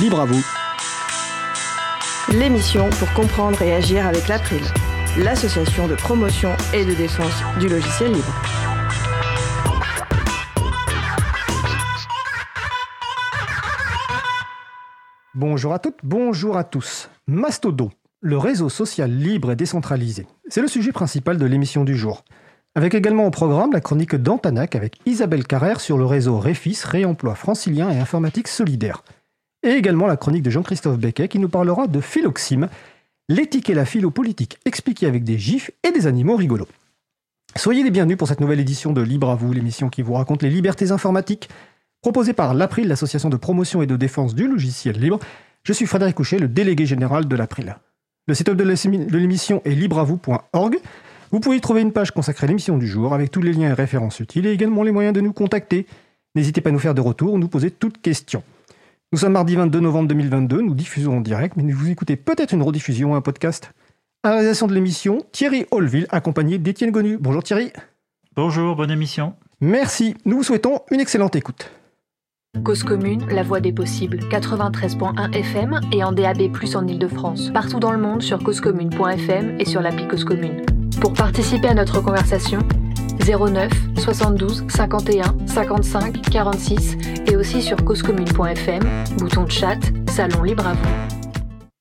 Libre à vous. L'émission pour comprendre et agir avec l'April, l'association de promotion et de défense du logiciel libre. Bonjour à toutes, bonjour à tous. Mastodon, le réseau social libre et décentralisé. C'est le sujet principal de l'émission du jour. Avec également au programme la chronique d'Antanac avec Isabelle Carrère sur le réseau Réfis, Réemploi francilien et informatique solidaire. Et également la chronique de Jean-Christophe Becquet qui nous parlera de philoxime, l'éthique et la philo-politique expliquée avec des gifs et des animaux rigolos. Soyez les bienvenus pour cette nouvelle édition de Libre à vous, l'émission qui vous raconte les libertés informatiques, proposée par l'April, l'association de promotion et de défense du logiciel libre. Je suis Frédéric Couchet, le délégué général de l'April. Le site web de l'émission est libreavou.org. Vous pouvez y trouver une page consacrée à l'émission du jour avec tous les liens et références utiles et également les moyens de nous contacter. N'hésitez pas à nous faire des retours ou nous poser toutes questions. Nous sommes mardi 22 novembre 2022, nous diffusons en direct, mais vous écoutez peut-être une rediffusion ou un podcast. À la réalisation de l'émission, Thierry Holville, accompagné d'Étienne Gonu. Bonjour Thierry. Bonjour, bonne émission. Merci, nous vous souhaitons une excellente écoute. Cause commune, la voix des possibles, 93.1 FM et en DAB+, en Ile-de-France. Partout dans le monde sur causecommune.fm et sur l'appli Cause Commune. Pour participer à notre conversation, 09 72 51 55 46 et aussi sur causecommune.fm, bouton de chat, salon libre à vous.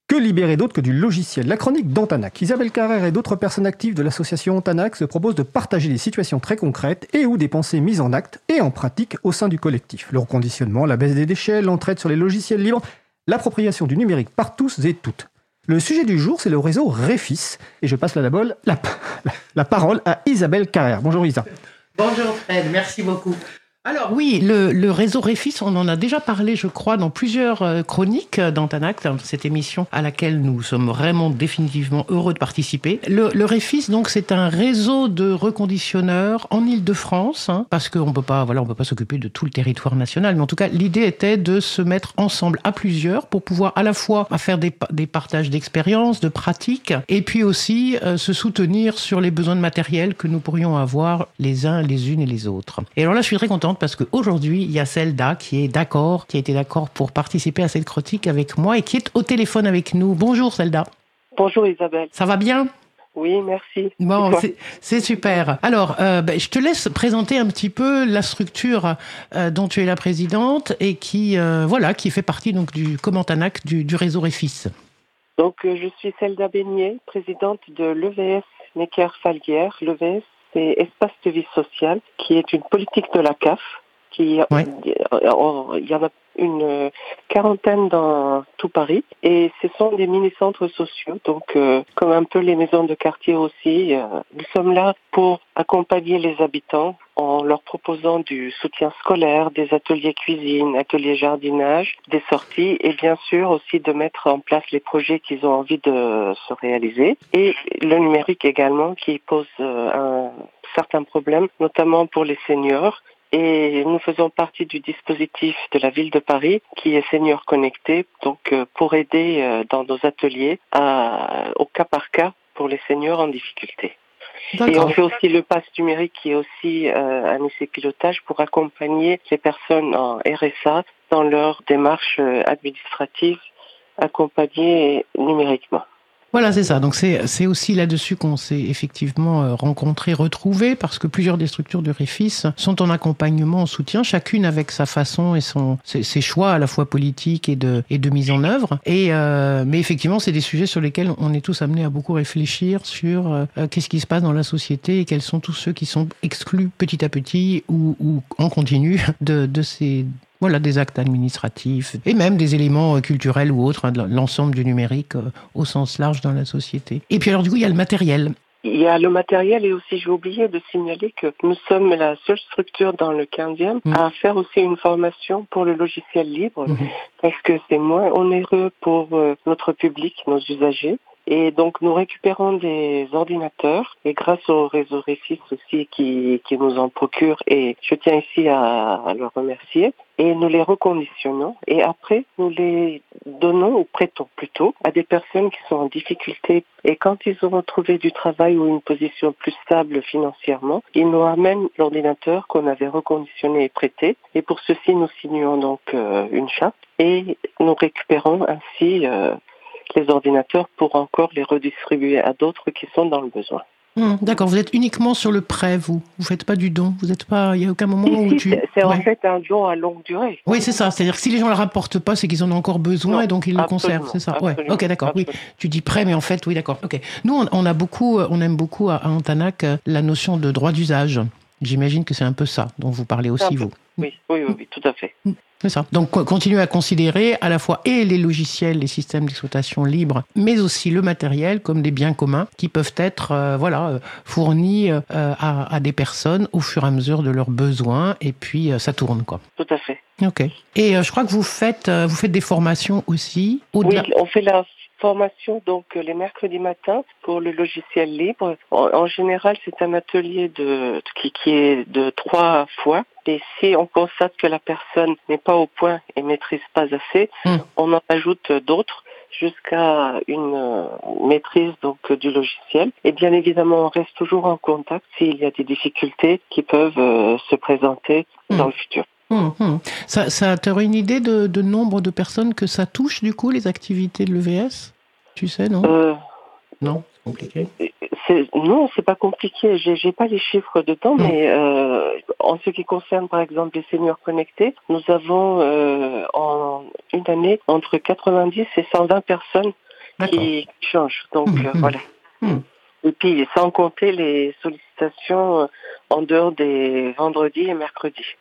Que libérer d'autre que du logiciel? La chronique d'Antanac. Isabelle Carrère et d'autres personnes actives de l'association Antanac se proposent de partager des situations très concrètes et ou des pensées mises en acte et en pratique au sein du collectif. Le reconditionnement, la baisse des déchets, l'entraide sur les logiciels libres, l'appropriation du numérique par tous et toutes. Le sujet du jour, c'est le réseau Réfis. Et je passe la, la, la parole à Isabelle Carrère. Bonjour Isa. Bonjour Fred, merci beaucoup. Alors oui, le, réseau Réfis, on en a déjà parlé, je crois, dans plusieurs euh, chroniques d'Antanac, dans cette émission à laquelle nous sommes vraiment définitivement heureux de participer. Le, le Réfis, donc, c'est un réseau de reconditionneurs en Île-de-France, hein, parce qu'on peut pas, voilà, on peut pas s'occuper de tout le territoire national, mais en tout cas, l'idée était de se mettre ensemble à plusieurs pour pouvoir à la fois faire des, des partages d'expériences, de pratiques, et puis aussi euh, se soutenir sur les besoins de matériel que nous pourrions avoir les uns, les unes et les autres. Et alors là, je suis très contente parce qu'aujourd'hui, il y a Zelda qui est d'accord, qui a été d'accord pour participer à cette critique avec moi et qui est au téléphone avec nous. Bonjour Zelda. Bonjour Isabelle. Ça va bien? Oui, merci. Bon, c'est super. Alors, euh, ben, je te laisse présenter un petit peu la structure euh, dont tu es la présidente et qui, euh, voilà, qui fait partie donc du Commentanac du, du réseau Réfis. Donc, je suis Zelda Beignet, présidente de l'EVS Necker Falguière. L'EVS, c'est Espace de vie sociale, qui est une politique de la CAF. Qui, Il y en a une quarantaine dans tout Paris et ce sont des mini-centres sociaux, donc euh, comme un peu les maisons de quartier aussi. Euh, nous sommes là pour accompagner les habitants en leur proposant du soutien scolaire, des ateliers cuisine, ateliers jardinage, des sorties et bien sûr aussi de mettre en place les projets qu'ils ont envie de se réaliser. Et le numérique également qui pose euh, un certain problème, notamment pour les seniors et nous faisons partie du dispositif de la ville de Paris qui est Senior Connecté, donc euh, pour aider euh, dans nos ateliers à, au cas par cas pour les seniors en difficulté. Et on fait aussi le pass numérique qui est aussi euh, un essai pilotage pour accompagner les personnes en RSA dans leur démarche administrative accompagnée numériquement. Voilà, c'est ça. Donc c'est aussi là-dessus qu'on s'est effectivement euh, rencontrés, retrouvés, parce que plusieurs des structures du REFIS sont en accompagnement, en soutien, chacune avec sa façon et son, ses, choix à la fois politiques et de, et de mise en œuvre. Et, euh, mais effectivement, c'est des sujets sur lesquels on est tous amenés à beaucoup réfléchir sur euh, qu'est-ce qui se passe dans la société et quels sont tous ceux qui sont exclus petit à petit ou, ou en continu de, de ces voilà, des actes administratifs et même des éléments euh, culturels ou autres, hein, l'ensemble du numérique euh, au sens large dans la société. Et puis alors du coup, il y a le matériel. Il y a le matériel et aussi j'ai oublié de signaler que nous sommes la seule structure dans le 15e mm. à faire aussi une formation pour le logiciel libre mm-hmm. parce que c'est moins onéreux pour euh, notre public, nos usagers Et donc nous récupérons des ordinateurs. Et grâce au réseau Réfis aussi qui, qui nous en procure et je tiens ici à, à le remercier, et nous les reconditionnons. Et après nous les donnons ou prêtons plutôt à des personnes qui sont en difficulté. Et quand ils auront trouvé du travail ou une position plus stable financièrement, ils nous amènent l'ordinateur qu'on avait reconditionné et prêté. Et pour ceci nous signons donc euh, une charte. Et nous récupérons ainsi euh, les ordinateurs pour encore les redistribuer à d'autres qui sont dans le besoin. Hum, D'accord, vous êtes uniquement sur le prêt, vous. Vous faites pas du don. Vous êtes pas. Il y a aucun moment où tu. c'est- en fait un don à longue durée. Oui, c'est ça. C'est-à-dire que si les gens ne le rapportent pas, c'est qu'ils en ont encore besoin Non, et donc ils le conservent. C'est ça. Ouais. Ok, d'accord. Oui. Tu dis prêt, mais en fait, oui, d'accord. Ok. Nous, on, on a beaucoup, euh, on aime beaucoup à, à Antanac euh, la notion de droit d'usage. J'imagine que c'est un peu ça dont vous parlez aussi, vous. Oui, oui, oui, oui, tout à fait. C'est ça. Donc, co- continuer à considérer à la fois et les logiciels, les systèmes d'exploitation libres, mais aussi le matériel comme des biens communs qui peuvent être, euh, voilà, euh, fournis euh, à, à des personnes au fur et à mesure de leurs besoins. Et puis, euh, ça tourne, quoi. Tout à fait. Ok. Et je crois que vous faites, vous faites des formations aussi au-delà. Oui, on fait la formation donc euh, les mercredis matins pour le logiciel libre. En, en général, c'est un atelier de qui, qui est de trois fois. Et si on constate que la personne n'est pas au point et maîtrise pas assez, Hmm. on en ajoute d'autres jusqu'à une euh, maîtrise donc du logiciel. Et bien évidemment, on reste toujours en contact s'il y a des difficultés qui peuvent euh, se présenter Hmm. dans le futur. Hum, hum. Ça, ça tu aurais une idée de, de nombre de personnes que ça touche, du coup, les activités de l'EVS Tu sais, non? Euh, Non, c'est compliqué. C'est- non, c'est pas compliqué. J'ai, pas les chiffres de temps, mais euh, en ce qui concerne par exemple les seniors connectés, nous avons euh, en une année entre 90 et 120 personnes qui changent. Donc Mm, euh, voilà. Et puis sans compter les sollicitations en dehors des vendredis et mercredis.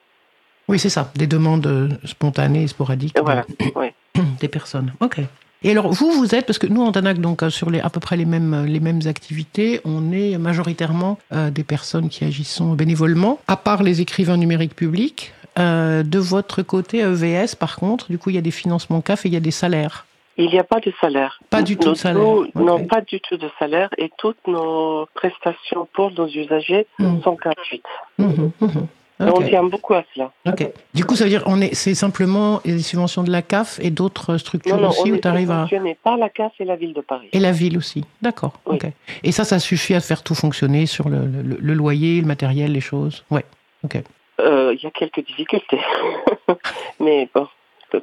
Oui, c'est ça. Des demandes euh, spontanées et sporadiques voilà. Des personnes. Ok. Et alors, vous, vous êtes, parce que nous, en Danac, donc, euh, sur les, à peu près les mêmes, euh, les mêmes activités, on est majoritairement euh, des personnes qui agissent bénévolement, à part les écrivains numériques publics. Euh, de votre côté, EVS, par contre, du coup, il y a des financements CAF et il y a des salaires. Il n'y a pas de salaire. Pas du tout de salaire. nous- Ok. Non, pas du tout de salaire. Et toutes nos prestations pour nos usagers Mm. sont gratuites. Mhm, mhm. On tient beaucoup à cela. Ok. Du coup, ça veut dire on est, c'est simplement les subventions de la CAF et d'autres structures Non, non, aussi on où tu arrives à. par la CAF et la ville de Paris. Et la ville aussi. D'accord. Oui. Et ça, ça suffit à faire tout fonctionner sur le, le- le loyer, le matériel, les choses? Ouais. Ok. Euh, Il y a quelques difficultés. Mais bon,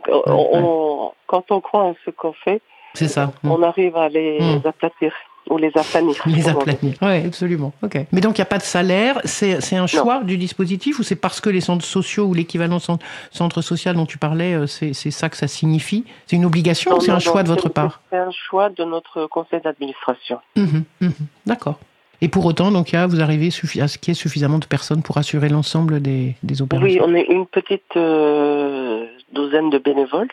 on- on- quand on croit en ce qu'on fait, C'est ça. Mm. on arrive à les Mm. aplatir ou les aplanir. Les aplanir. Oui, absolument. Ok. Mais donc, il n'y a pas de salaire. C'est c'est un choix du dispositif ou c'est parce que les centres sociaux ou l'équivalent centre, centre social dont tu parlais, euh, c'est c'est ça que ça signifie? C'est une obligation Non, ou c'est non, un choix de votre part? C'est un choix de notre conseil d'administration. Mhm, mhm. D'accord. Et pour autant, donc, a- vous arrivez à ce qu'il y ait suffisamment de personnes pour assurer l'ensemble des, des Oui, opérations on est une petite euh, douzaine de bénévoles.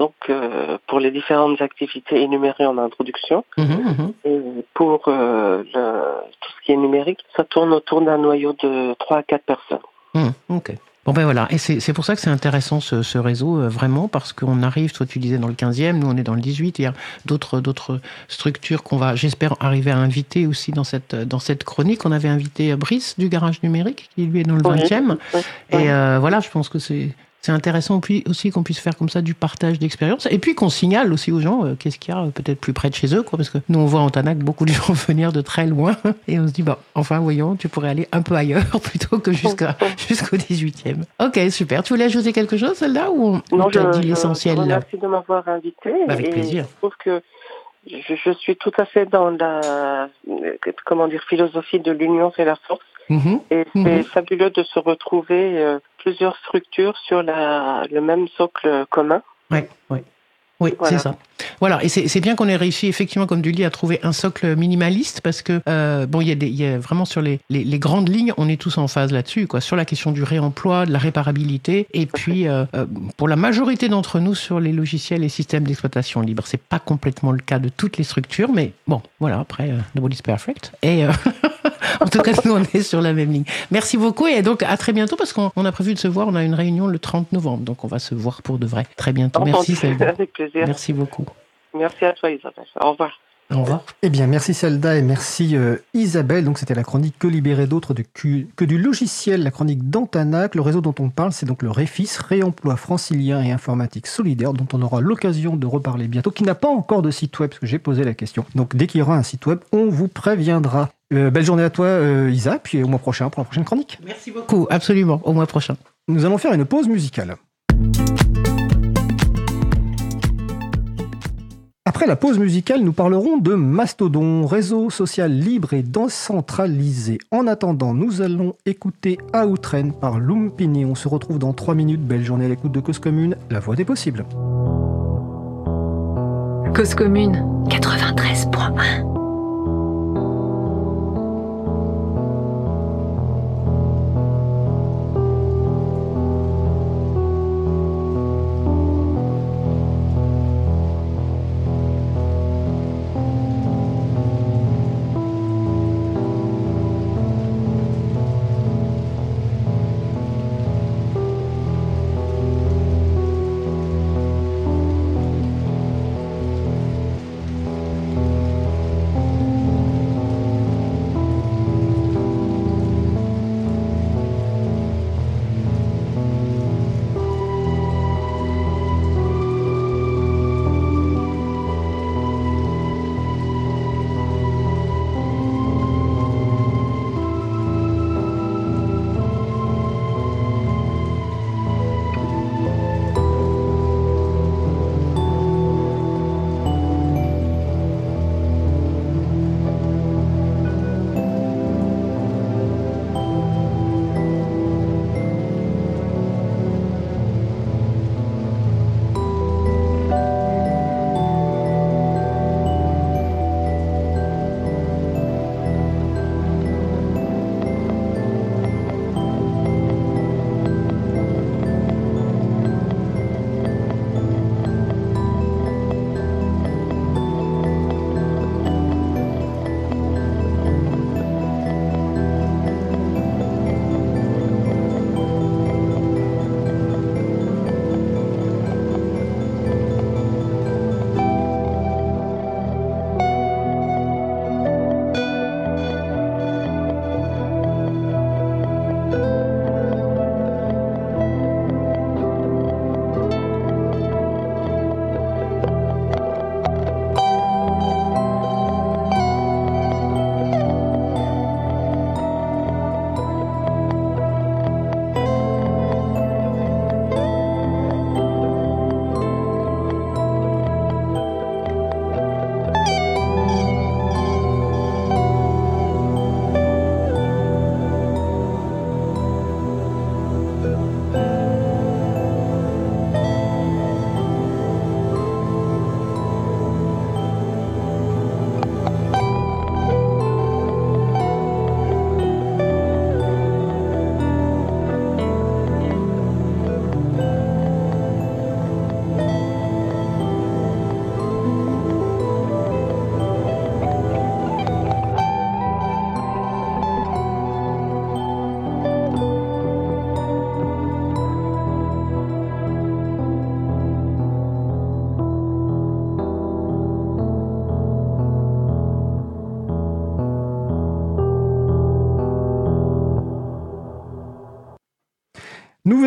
Donc, euh, pour les différentes activités énumérées en introduction, Mhm, mhm. et pour euh, le- tout ce qui est numérique, ça tourne autour d'un noyau de 3 à 4 personnes. Hum, ok. Bon ben voilà, et c'est pour ça que c'est intéressant ce, ce réseau, euh, vraiment, parce qu'on arrive, toi tu disais dans le 15e, nous on est dans le 18, il y a d'autres structures qu'on va, j'espère, arriver à inviter aussi dans cette, dans cette chronique. On avait invité Brice du Garage Numérique, qui lui est dans le Oui. 20e. Oui, Et euh, voilà, je pense que c'est c'est intéressant aussi qu'on puisse faire comme ça du partage d'expérience et puis qu'on signale aussi aux gens euh, qu'est-ce qu'il y a euh, peut-être plus près de chez eux, quoi, parce que nous on voit en Tanac beaucoup de gens venir de très loin et on se dit bah enfin voyons, tu pourrais aller un peu ailleurs plutôt que jusqu'à jusqu'au 18e. Ok, super. Tu voulais ajouter quelque chose celle-là ou on Non, dit je- l'essentiel? remercie de m'avoir invité. Bah, avec et plaisir. Je trouve que je, je suis tout à fait dans la comment dire philosophie de l'union fait la force. Mhm. Et c'est Mhm. fabuleux de se retrouver euh, plusieurs structures sur la, le même socle commun. Ouais. Oui, Voilà. c'est ça. Voilà, et c'est bien qu'on ait réussi, effectivement, comme tu dis, à trouver un socle minimaliste, parce que, euh, bon, il y, a des- il y a vraiment sur les, les, les grandes lignes, on est tous en phase là-dessus, quoi, sur la question du réemploi, de la réparabilité, et puis, euh, euh, pour la majorité d'entre nous, sur les logiciels et systèmes d'exploitation libre. C'est pas complètement le cas de toutes les structures, mais bon, voilà, après, euh, nobody's perfect. Et, en tout cas, nous, on est sur la même ligne. Merci beaucoup, et donc, à très bientôt, parce qu'on on a prévu de se voir, on a une réunion le 30 novembre, donc on va se voir pour de vrai. Très bientôt. Merci. Avec plaisir. Merci beaucoup. Merci à toi Isabelle. Au revoir. Au revoir. Eh bien, merci Selda et merci euh, Isabelle. Donc, c'était la chronique Que libérer d'autres que du logiciel, la chronique d'Antanac. Le réseau dont on parle, c'est donc le REFIS, Réemploi francilien et informatique solidaire, dont on aura l'occasion de reparler bientôt, qui n'a pas encore de site web, parce que j'ai posé la question. Donc, dès qu'il y aura un site web, on vous préviendra. Euh, belle journée à toi, euh, Isa, puis au mois prochain pour la prochaine chronique. Merci beaucoup, absolument, au mois prochain. Nous allons faire une pause musicale. Après la pause musicale, nous parlerons de Mastodon, réseau social libre et décentralisé. En attendant, nous allons écouter Outrain par Lumpini. On se retrouve dans 3 minutes. Belle journée à l'écoute de Cause Commune, la voix des possibles. Cause Commune 93.1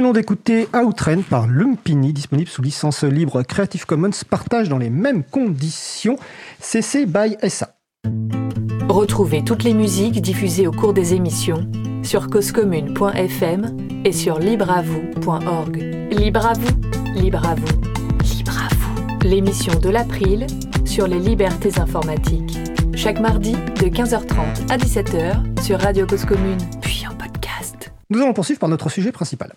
venons d'écouter Outrain par Lumpini, disponible sous licence libre Creative Commons, partage dans les mêmes conditions, CC by SA. Retrouvez toutes les musiques diffusées au cours des émissions sur causecommune.fm et sur libreavoue.org. Libre à vous, libre à vous, libre à vous. L'émission de l'April sur les libertés informatiques. Chaque mardi de 15h30 à 17h sur Radio Cause Commune, puis en podcast. Nous allons poursuivre par notre sujet principal.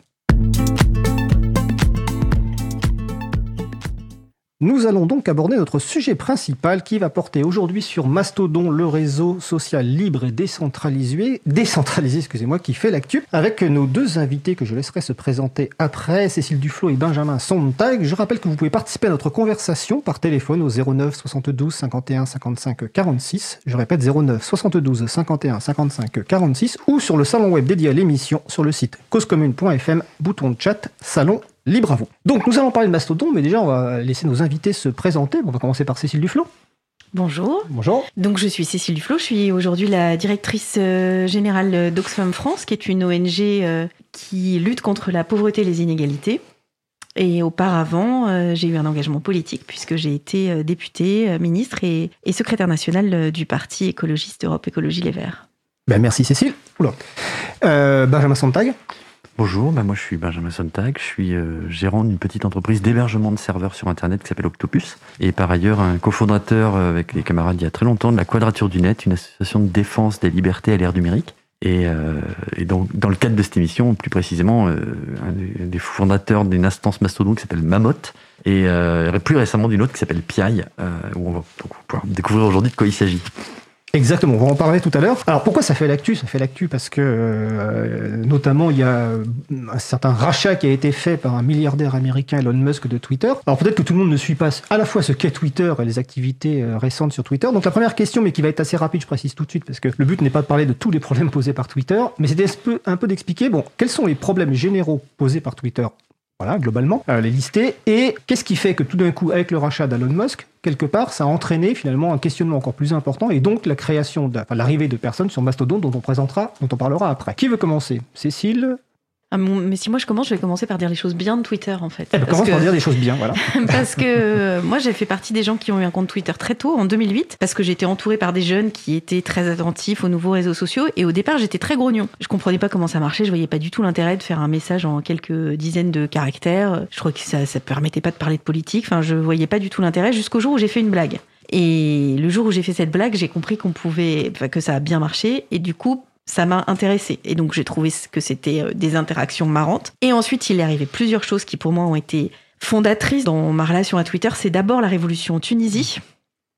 Nous allons donc aborder notre sujet principal qui va porter aujourd'hui sur Mastodon, le réseau social libre et décentralisé, décentralisé excusez-moi, qui fait l'actu, avec nos deux invités que je laisserai se présenter après, Cécile Duflo et Benjamin Sontag. Je rappelle que vous pouvez participer à notre conversation par téléphone au 09 72 51 55 46. Je répète 09 72 51 55 46 ou sur le salon web dédié à l'émission sur le site causecommune.fm, bouton de chat, salon libre à vous. Donc nous allons parler de Mastodon, mais déjà on va laisser nos invités se présenter. On va commencer par Cécile Duflo. Bonjour. Bonjour. Donc je suis Cécile Duflo, je suis aujourd'hui la directrice euh, générale d'Oxfam France, qui est une ONG euh, qui lutte contre la pauvreté et les inégalités. Et auparavant, euh, j'ai eu un engagement politique puisque j'ai été députée, ministre et, secrétaire nationale du parti écologiste Europe Écologie Les Verts. Ben merci Cécile. Benjamin Sontag. Bonjour, bah, moi je suis Benjamin Sontag, je suis euh, gérant d'une petite entreprise d'hébergement de serveurs sur Internet qui s'appelle Octopus, et par ailleurs un cofondateur euh, avec les camarades il y a très longtemps de la Quadrature du Net, une association de défense des libertés à l'ère numérique. Et, euh, donc, dans le cadre de cette émission, plus précisément, un des fondateurs d'une instance mastodon qui s'appelle Mammoth, et plus récemment d'une autre qui s'appelle Piaille, où on va pouvoir découvrir aujourd'hui de quoi il s'agit. Exactement, on va en parler tout à l'heure. Alors pourquoi ça fait l'actu? Ça fait l'actu parce que euh, notamment il y a un certain rachat qui a été fait par un milliardaire américain Elon Musk de Twitter. Alors peut-être que tout le monde ne suit pas à la fois ce qu'est Twitter et les activités euh, récentes sur Twitter. Donc la première question, mais qui va être assez rapide, je précise tout de suite, parce que le but n'est pas de parler de tous les problèmes posés par Twitter, mais c'est un peu d'expliquer, bon, quels sont les problèmes généraux posés par Twitter? Voilà, globalement, euh, les lister. Et qu'est-ce qui fait que tout d'un coup, avec le rachat d'Elon Musk, quelque part, ça a entraîné finalement un questionnement encore plus important et donc la création, l'arrivée de personnes sur Mastodon dont on présentera, dont on parlera après. Qui veut commencer? Cécile mais si moi je commence, je vais commencer par dire les choses bien de Twitter en fait. Eh ben, commence par dire des choses bien, voilà. parce que euh, moi j'ai fait partie des gens qui ont eu un compte Twitter très tôt, en 2008, parce que j'étais entourée par des jeunes qui étaient très attentifs aux nouveaux réseaux sociaux et au départ j'étais très grognon. Je comprenais pas comment ça marchait, je voyais pas du tout l'intérêt de faire un message en quelques dizaines de caractères. Je crois que ça, ça permettait pas de parler de politique, enfin je voyais pas du tout l'intérêt jusqu'au jour où j'ai fait une blague. Et le jour où j'ai fait cette blague, j'ai compris qu'on pouvait, que ça a bien marché. Et du coup, ça m'a intéressé. Et donc j'ai trouvé que c'était euh, des interactions marrantes. Et ensuite, il est arrivé plusieurs choses qui pour moi ont été fondatrices dans ma relation à Twitter. C'est d'abord la révolution en Tunisie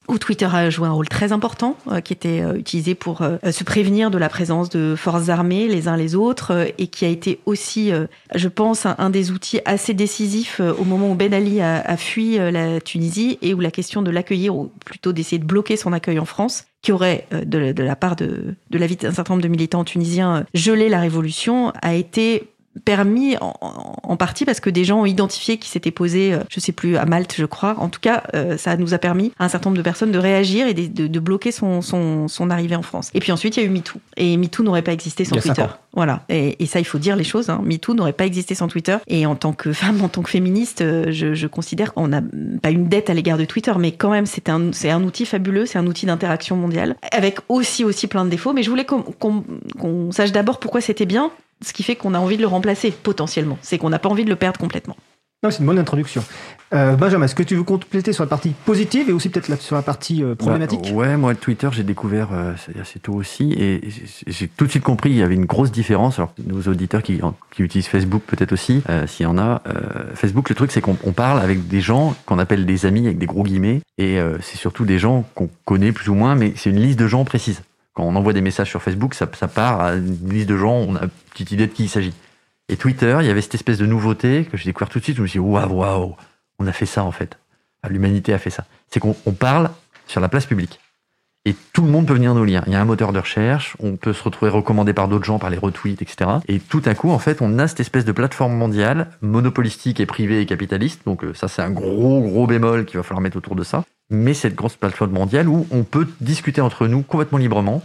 où Twitter a joué un rôle très important, euh, qui était euh, utilisé pour euh, se prévenir de la présence de forces armées les uns les autres, et qui a été aussi, je pense, un, des outils assez décisifs au moment où Ben Ali a, fui la Tunisie et où la question de l'accueillir, ou plutôt d'essayer de bloquer son accueil en France, qui aurait, de, la part de, de la vie d'un certain nombre de militants tunisiens, gelé la révolution, a été permis en, partie parce que des gens ont identifié qui s'étaient posés, euh, je sais plus, à Malte, je crois. En tout cas, euh, ça nous a permis à un certain nombre de personnes de réagir et de, bloquer son, son, arrivée en France. Et puis ensuite, il y a eu MeToo. Et MeToo n'aurait pas existé sans Twitter. Voilà. Et, ça, il faut dire les choses. Hein. MeToo n'aurait pas existé sans Twitter. Et en tant que femme, en tant que féministe, euh, je, considère qu'on n'a pas une dette à l'égard de Twitter, mais quand même, c'est un, c'est un outil fabuleux, c'est un outil d'interaction mondiale, avec aussi, aussi plein de défauts. Mais je voulais qu'on sache d'abord pourquoi c'était bien ce qui fait qu'on a envie de le remplacer potentiellement. C'est qu'on n'a pas envie de le perdre complètement. c'est une bonne introduction. Euh, Benjamin, est-ce que tu veux compléter sur la partie positive et aussi peut-être sur la partie euh, problématique? Bah, Ouais, moi, Twitter, j'ai découvert euh, assez tôt aussi et j'ai tout de suite compris qu'il y avait une grosse différence. Alors, nos auditeurs qui, qui utilisent Facebook, peut-être aussi, s'il y en a, Facebook, le truc, c'est qu'on parle avec des gens qu'on appelle des amis avec des gros guillemets et c'est surtout des gens qu'on connaît plus ou moins, mais c'est une liste de gens précise. Quand on envoie des messages sur Facebook, ça, part à une liste de gens, on a une petite idée de qui il s'agit. Et Twitter, il y avait cette espèce de nouveauté que j'ai découvert tout de suite. Je me suis dit, waouh, waouh, on a fait ça en fait. L'humanité a fait ça. C'est qu'on parle sur la place publique. Et tout le monde peut venir nous lire. Il y a un moteur de recherche, on peut se retrouver recommandé par d'autres gens, par les retweets, etc. Et tout à coup, en fait, on a cette espèce de plateforme mondiale, monopolistique et privée et capitaliste. Donc euh, ça, c'est un gros, gros bémol qu'il va falloir mettre autour de ça mais cette grosse plateforme mondiale où on peut discuter entre nous complètement librement.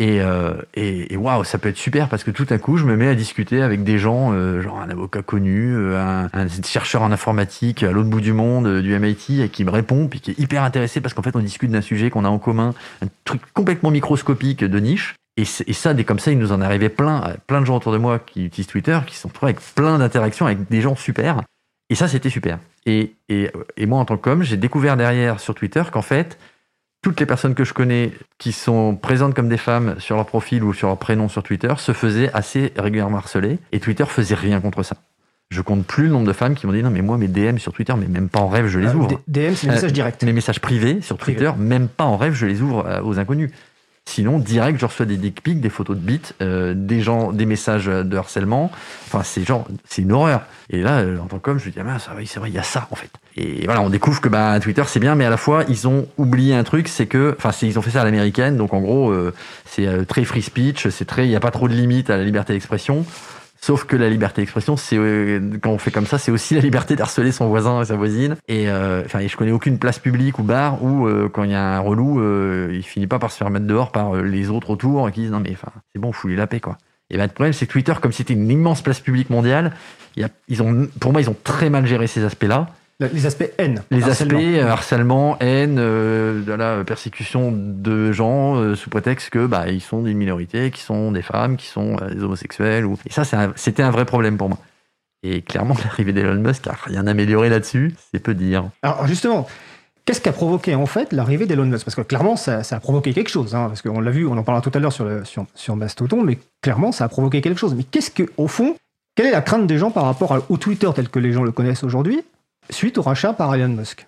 Et, euh, et, waouh, ça peut être super parce que tout à coup, je me mets à discuter avec des gens, euh, genre un avocat connu, euh, un, chercheur en informatique à l'autre bout du monde, du MIT, et qui me répond, puis qui est hyper intéressé parce qu'en fait, on discute d'un sujet qu'on a en commun, un truc complètement microscopique de niche. Et, et, ça, des comme ça, il nous en arrivait plein, plein de gens autour de moi qui utilisent Twitter, qui sont retrouvés avec plein d'interactions avec des gens super. Et ça, c'était super. Et, et, et, moi, en tant qu'homme, j'ai découvert derrière sur Twitter qu'en fait, toutes les personnes que je connais qui sont présentes comme des femmes sur leur profil ou sur leur prénom sur Twitter se faisaient assez régulièrement harceler. Et Twitter faisait rien contre ça. Je compte plus le nombre de femmes qui m'ont dit non mais moi mes DM sur Twitter mais même pas en rêve je les ah, ouvre. DM c'est les messages directs. Les messages privés sur Twitter même pas en rêve je les ouvre euh, aux inconnus. Sinon, direct, je reçois des dick pics, des photos de bits, euh, des gens, des messages de harcèlement. Enfin, c'est genre, c'est une horreur. Et là, euh, en tant qu'homme, je me dis, ah, ça, c'est vrai, il y a ça, en fait. Et voilà, on découvre que bah, Twitter, c'est bien, mais à la fois, ils ont oublié un truc, c'est que, enfin, ils ont fait ça à l'américaine, donc en gros, euh, c'est très free speech, c'est très, il n'y a pas trop de limites à la liberté d'expression. Sauf que la liberté d'expression, c'est quand on fait comme ça, c'est aussi la liberté d'harceler son voisin et sa voisine. Et enfin, je connais aucune place publique ou bar où quand il y a un relou, il finit pas par se faire mettre dehors par les autres autour et qui disent non mais enfin c'est bon, foulez la paix quoi. Et ben, le problème, c'est que Twitter, comme c'était une immense place publique mondiale, ils ont, pour moi, ils ont très mal géré ces aspects-là. Les aspects haine. Les aspects euh, harcèlement, haine, euh, de la persécution de gens euh, sous prétexte que bah, ils sont d'une minorité, qui sont des femmes, qui sont des homosexuels. Ou... Et ça, c'était un, vrai problème pour moi. Et clairement, l'arrivée d'Elon Musk a rien amélioré là-dessus, c'est peu dire. Alors justement, Qu'est-ce qui a provoqué en fait l'arrivée d'Elon Musk? Parce que clairement, ça, a provoqué quelque chose. Hein, parce qu'on l'a vu, on en parlera tout à l'heure sur, sur, sur Mastodon, mais clairement, ça a provoqué quelque chose. Mais qu'est-ce que, au fond, quelle est la crainte des gens par rapport au Twitter tel que les gens le connaissent aujourd'hui, suite au rachat par Elon Musk.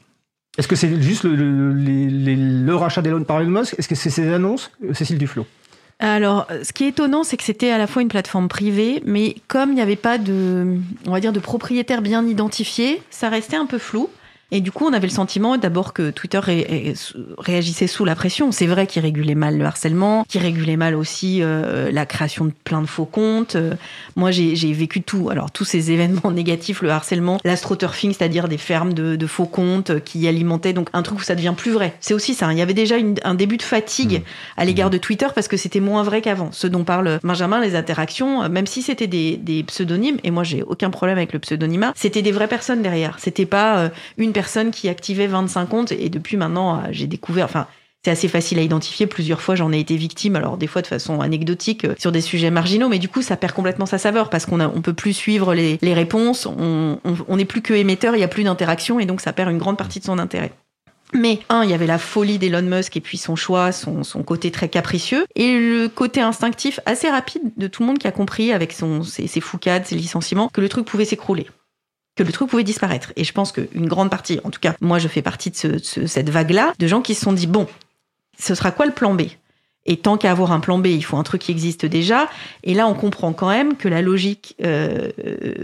Est-ce que c'est juste le, le, rachat d'Elon par Elon Musk? Est-ce que c'est ses annonces? Cécile Duflo alors, ce qui est étonnant, c'est que c'était à la fois une plateforme privée, mais comme il n'y avait pas de, on va dire, de propriétaire bien identifié, ça restait un peu flou. Et du coup, on avait le sentiment d'abord que Twitter réagissait sous la pression. C'est vrai qu'il régulait mal le harcèlement, qu'il régulait mal aussi euh, la création de plein de faux comptes. Euh, moi, j'ai vécu tout. Alors, tous ces événements négatifs, le harcèlement, l'astroturfing, c'est-à-dire des fermes de, faux comptes qui alimentaient donc un truc où ça devient plus vrai. C'est aussi ça. Il y avait déjà un début de fatigue mmh. à l'égard de Twitter parce que c'était moins vrai qu'avant. Ce dont parle Benjamin, les interactions, euh, même si c'était des, des, pseudonymes, et moi, j'ai aucun problème avec le pseudonymat, c'était des vraies personnes derrière. C'était pas une personne qui activait 25 comptes et depuis maintenant, euh, j'ai découvert, enfin, c'est assez facile à identifier. Plusieurs fois, j'en ai été victime, alors des fois de façon anecdotique, euh, sur des sujets marginaux, mais du coup, ça perd complètement sa saveur parce qu'on on peut plus suivre les, réponses, on n'est plus que émetteur, il y a plus d'interaction et donc ça perd une grande partie de son intérêt. Mais un, il y avait la folie d'Elon Musk et puis son choix, son, côté très capricieux, et le côté instinctif assez rapide de tout le monde qui a compris avec son, ses, ses foucades, ses licenciements, que le truc pouvait s'écrouler que le truc pouvait disparaître. Et je pense qu'une grande partie, en tout cas, moi je fais partie de, cette vague-là, de gens qui se sont dit, bon, ce sera quoi le plan B? Et tant qu'à avoir un plan B, il faut un truc qui existe déjà. Et là, on comprend quand même que la logique euh,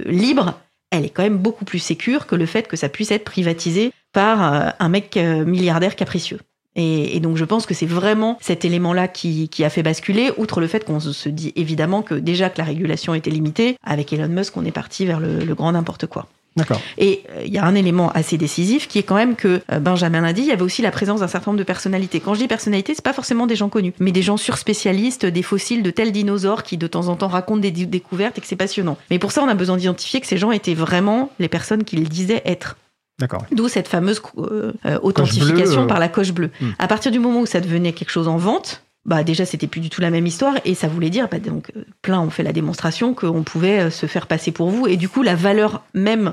libre, elle est quand même beaucoup plus sécure que le fait que ça puisse être privatisé par euh, un mec euh, milliardaire capricieux. Et, donc je pense que c'est vraiment cet élément-là qui, a fait basculer, outre le fait qu'on se dit évidemment que déjà que la régulation était limitée, avec Elon Musk, on est parti vers le grand n'importe quoi. D'accord. Et euh, il y a un élément assez décisif qui est quand même que euh, Benjamin l'a dit, il y avait aussi la présence d'un certain nombre de personnalités. Quand je dis personnalités, c'est pas forcément des gens connus, mais des gens surspécialistes, des fossiles de tels dinosaures qui de temps en temps racontent des découvertes et que c'est passionnant. Mais pour ça, on a besoin d'identifier que ces gens étaient vraiment les personnes qu'ils disaient être. D'accord. D'où cette fameuse euh, authentification par la coche bleue. Hmm. À partir du moment où ça devenait quelque chose en vente, bah déjà c'était plus du tout la même histoire et ça voulait dire bah, donc plein ont fait la démonstration qu'on pouvait euh, se faire passer pour vous et du coup la valeur même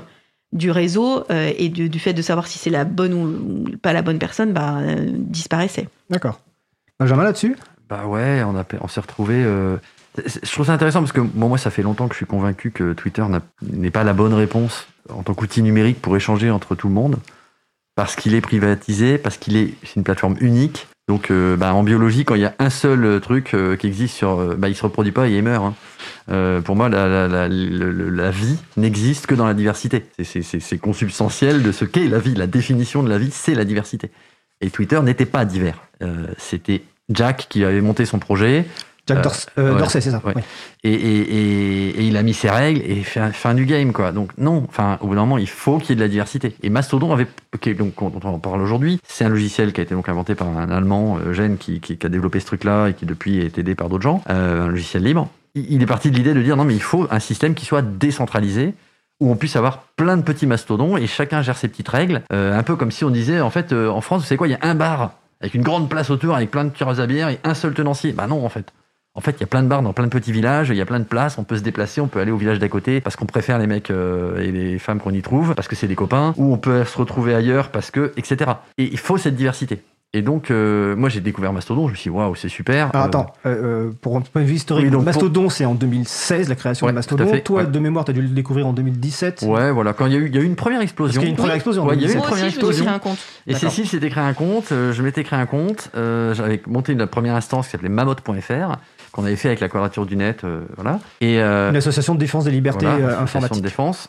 du réseau euh, et du, fait de savoir si c'est la bonne ou pas la bonne personne bah, euh, disparaissait. D'accord. Benjamin là-dessus? Bah ouais, on, a, on s'est retrouvé. je trouve ça intéressant parce que bon, moi ça fait longtemps que je suis convaincu que Twitter n'est pas la bonne réponse en tant qu'outil numérique pour échanger entre tout le monde parce qu'il est privatisé, parce qu'il est une plateforme unique donc, euh, bah, en biologie, quand il y a un seul euh, truc euh, qui existe sur, bah, il se reproduit pas et il meurt. Hein. pour moi, la, vie n'existe que dans la diversité. C'est consubstantiel de ce qu'est la vie. La définition de la vie, c'est la diversité. Et Twitter n'était pas divers. C'était Jack qui avait monté son projet. Jack euh, Dorsey, euh, c'est ça. Et, il a mis ses règles et fait fin du game, quoi. Donc non, enfin, au bout d'un moment, il faut qu'il y ait de la diversité. Et Mastodon avait, donc, dont on parle aujourd'hui, c'est un logiciel qui a été donc inventé par un Allemand, Eugène, qui, qui, a développé ce truc-là et qui depuis est aidé par d'autres gens, euh, un logiciel libre. Il est parti de l'idée de dire non, mais il faut un système qui soit décentralisé où on puisse avoir plein de petits mastodons et chacun gère ses petites règles. un peu comme si on disait, en fait, en France, vous savez quoi, il y a un bar avec une grande place autour, avec plein de tireuses à bière et un seul tenancier. Bah non, en fait. En fait, il y a plein de bars dans plein de petits villages, il y a plein de places, on peut se déplacer, on peut aller au village d'à côté parce qu'on préfère les mecs euh, et les femmes qu'on y trouve, parce que c'est des copains, ou on peut se retrouver ailleurs parce que, etc. Et il faut cette diversité. Et donc, euh, moi, j'ai découvert Mastodon. Je me suis dit, waouh, c'est super. Alors, attends, euh, pour un point de vue historique, Mastodon, c'est en 2016, la création de Mastodon. Toi, de mémoire, tu as dû le découvrir en 2017. Ouais, voilà. Quand il y a eu, il y a eu une première explosion. Parce qu'il y a eu une première explosion. Ouais, il y a eu une première explosion. Un compte. Et Cécile s'était créé un compte. je m'étais créé un compte. J'avais monté une première instance qui s'appelait mamotte.fr. qu'on avait fait avec la Quadrature du Net, voilà. Et une association de défense des libertés informatiques. de défense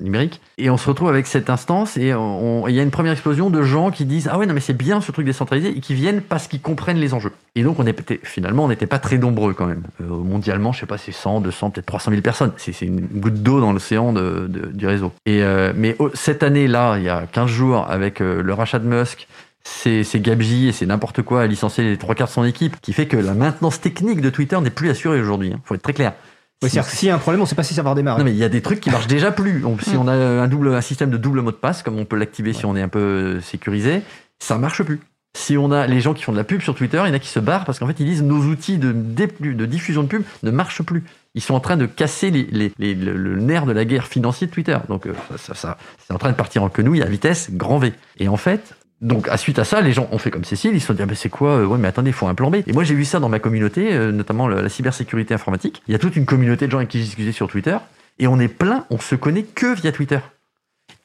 numérique. Et on se retrouve avec cette instance et il y a une première explosion de gens qui disent ah ouais non mais c'est bien ce truc décentralisé et qui viennent parce qu'ils comprennent les enjeux. Et donc on était finalement on n'était pas très nombreux quand même. mondialement, je sais pas, c'est 100, 200, peut-être 300 000 personnes. C'est une goutte d'eau dans l'océan du réseau. Et mais cette année-là, il y a 15 jours, avec le rachat de Musk, c'est Gabji et c'est n'importe quoi à licencier les trois quarts de son équipe, qui fait que la maintenance technique de Twitter n'est plus assurée aujourd'hui. Il hein. faut être très clair. Oui, si, s'il y a un problème, on ne sait pas si ça va redémarrer. Non, mais il y a des trucs qui marchent déjà plus. si mm. on a un, double, un système de double mot de passe, comme on peut l'activer si on est un peu sécurisé, ça marche plus. Si on a les gens qui font de la pub sur Twitter, il y en a qui se barrent parce qu'en fait, ils disent nos outils de, de diffusion de pub ne marchent plus. Ils sont en train de casser les, le, nerf de la guerre financière de Twitter. Donc, euh, ça, ça c'est en train de partir en quenouille à vitesse grand V. Et en fait, donc, à suite à ça, les gens ont fait comme Cécile, ils se sont dit, ah, c'est quoi euh, Ouais, mais attendez, il faut un plan B. Et moi, j'ai vu ça dans ma communauté, euh, notamment la, cybersécurité informatique. Il y a toute une communauté de gens avec qui j'ai discuté sur Twitter, et on est plein, on se connaît que via Twitter.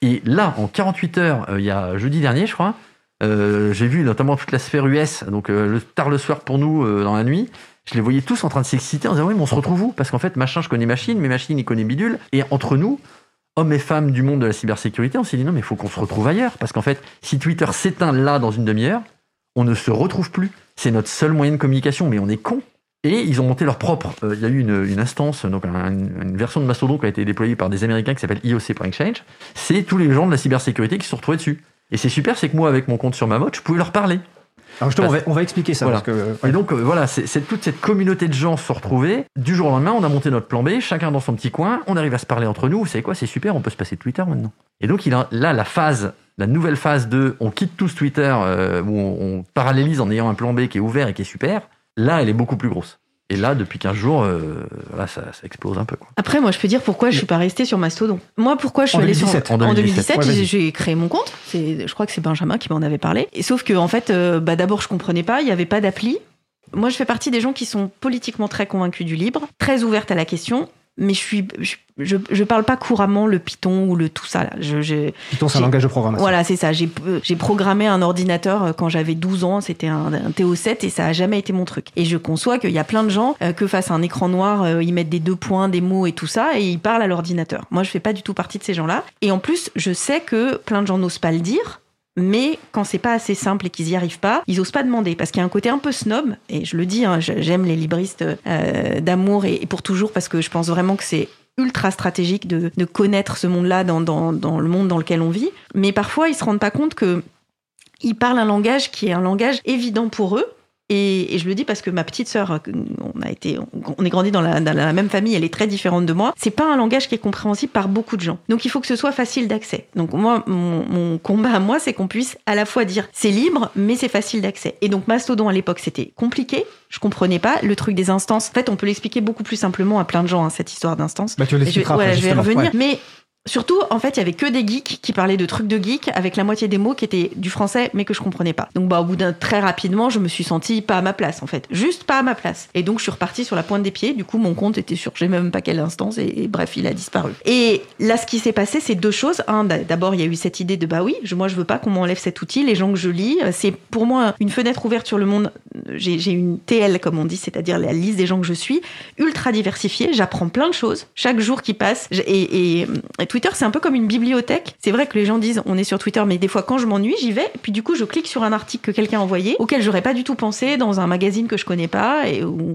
Et là, en 48 heures, euh, il y a jeudi dernier, je crois, j'ai vu notamment toute la sphère US, donc le, tard le soir pour nous, dans la nuit, je les voyais tous en train de s'exciter en disant, oui, mais on se retrouve où? Parce qu'en fait, machin, je connais machine, mes machines, ils connaissent bidule, et entre nous, hommes et femmes du monde de la cybersécurité, on s'est dit non, mais il faut qu'on se retrouve ailleurs. Parce qu'en fait, si Twitter s'éteint là dans une demi-heure, on ne se retrouve plus. C'est notre seul moyen de communication, mais on est con. Et ils ont monté leur propre. Euh, il y a eu une, instance, donc une version de Mastodon qui a été déployée par des Américains qui s'appelle IOC.exchange. C'est tous les gens de la cybersécurité qui se sont dessus. Et c'est super, c'est que moi, avec mon compte sur ma mode, je pouvais leur parler. Alors justement, on, va, expliquer ça. Et donc euh, voilà, c'est toute cette communauté de gens se retrouver. Du jour au lendemain, on a monté notre plan B, chacun dans son petit coin, on arrive à se parler entre nous. Vous savez quoi, c'est super, on peut se passer de Twitter maintenant. Et donc il a, là, la phase, la nouvelle phase de on quitte tous Twitter, euh, où on parallélise en ayant un plan B qui est ouvert et qui est super, là, elle est beaucoup plus grosse. Et là, depuis 15 jours, euh, ça, explose un peu. Après, moi, je peux dire pourquoi je suis pas resté sur Mastodon. Moi, pourquoi je suis allé sur en 2017, j'ai créé mon compte. je crois que c'est Benjamin qui m'en avait parlé. Et sauf que, en fait, euh, bah, d'abord, je comprenais pas. Il n'y avait pas d'appli. Moi, je fais partie des gens qui sont politiquement très convaincus du libre, très ouvertes à la question mais je suis je, je, parle pas couramment le Python ou le tout ça là. Je, Python c'est un langage de programmation. Voilà, c'est ça. J'ai j'ai programmé un ordinateur euh, quand j'avais 12 ans, c'était un, TO7 et ça a jamais été mon truc. Et je conçois qu'il y a plein de gens euh, que face à un écran noir, euh, ils mettent des deux points, des mots et tout ça et ils parlent à l'ordinateur. Moi, je fais pas du tout partie de ces gens-là et en plus, je sais que plein de gens n'osent pas le dire mais quand c'est pas assez simple et qu'ils y arrivent pas, ils osent pas demander parce qu'il y a un côté un peu snob. Et je le dis, hein, j'aime les libristes euh, d'amour et, pour toujours parce que je pense vraiment que c'est ultra stratégique de, connaître ce monde-là dans, le monde dans lequel on vit. Mais parfois, ils se rendent pas compte que ils parlent un langage qui est un langage évident pour eux, et, je le dis parce que ma petite sœur, on a été, on est grandi dans la, même famille, elle est très différente de moi. C'est pas un langage qui est compréhensible par beaucoup de gens. Donc il faut que ce soit facile d'accès. Donc moi, mon, combat à moi, c'est qu'on puisse à la fois dire c'est libre, mais c'est facile d'accès. Et donc Mastodon à l'époque, c'était compliqué. Je comprenais pas le truc des instances. En fait, on peut l'expliquer beaucoup plus simplement à plein de gens hein, cette histoire d'instances. Bah, tu je, je vais revenir. Mais Surtout, en fait, il y avait que des geeks qui parlaient de trucs de geeks avec la moitié des mots qui étaient du français mais que je comprenais pas. Donc, bah, au bout d'un très rapidement, je me suis sentie pas à ma place, en fait. Juste pas à ma place. Et donc, je suis repartie sur la pointe des pieds. Du coup, mon compte était sur je sais même pas quelle instance et, bref, il a disparu. Et là, ce qui s'est passé, c'est deux choses. Un, d'abord, il y a eu cette idée de bah oui, je, moi, je veux pas qu'on m'enlève cet outil. Les gens que je lis, euh, c'est pour moi une fenêtre ouverte sur le monde. J'ai une TL, comme on dit, c'est-à-dire la liste des gens que je suis, ultra diversifiée. J'apprends plein de choses chaque jour qui passe. Et, Twitter, c'est un peu comme une bibliothèque. C'est vrai que les gens disent on est sur Twitter, mais des fois quand je m'ennuie, j'y vais. Puis du coup, je clique sur un article que quelqu'un a envoyé, auquel j'aurais pas du tout pensé, dans un magazine que je connais pas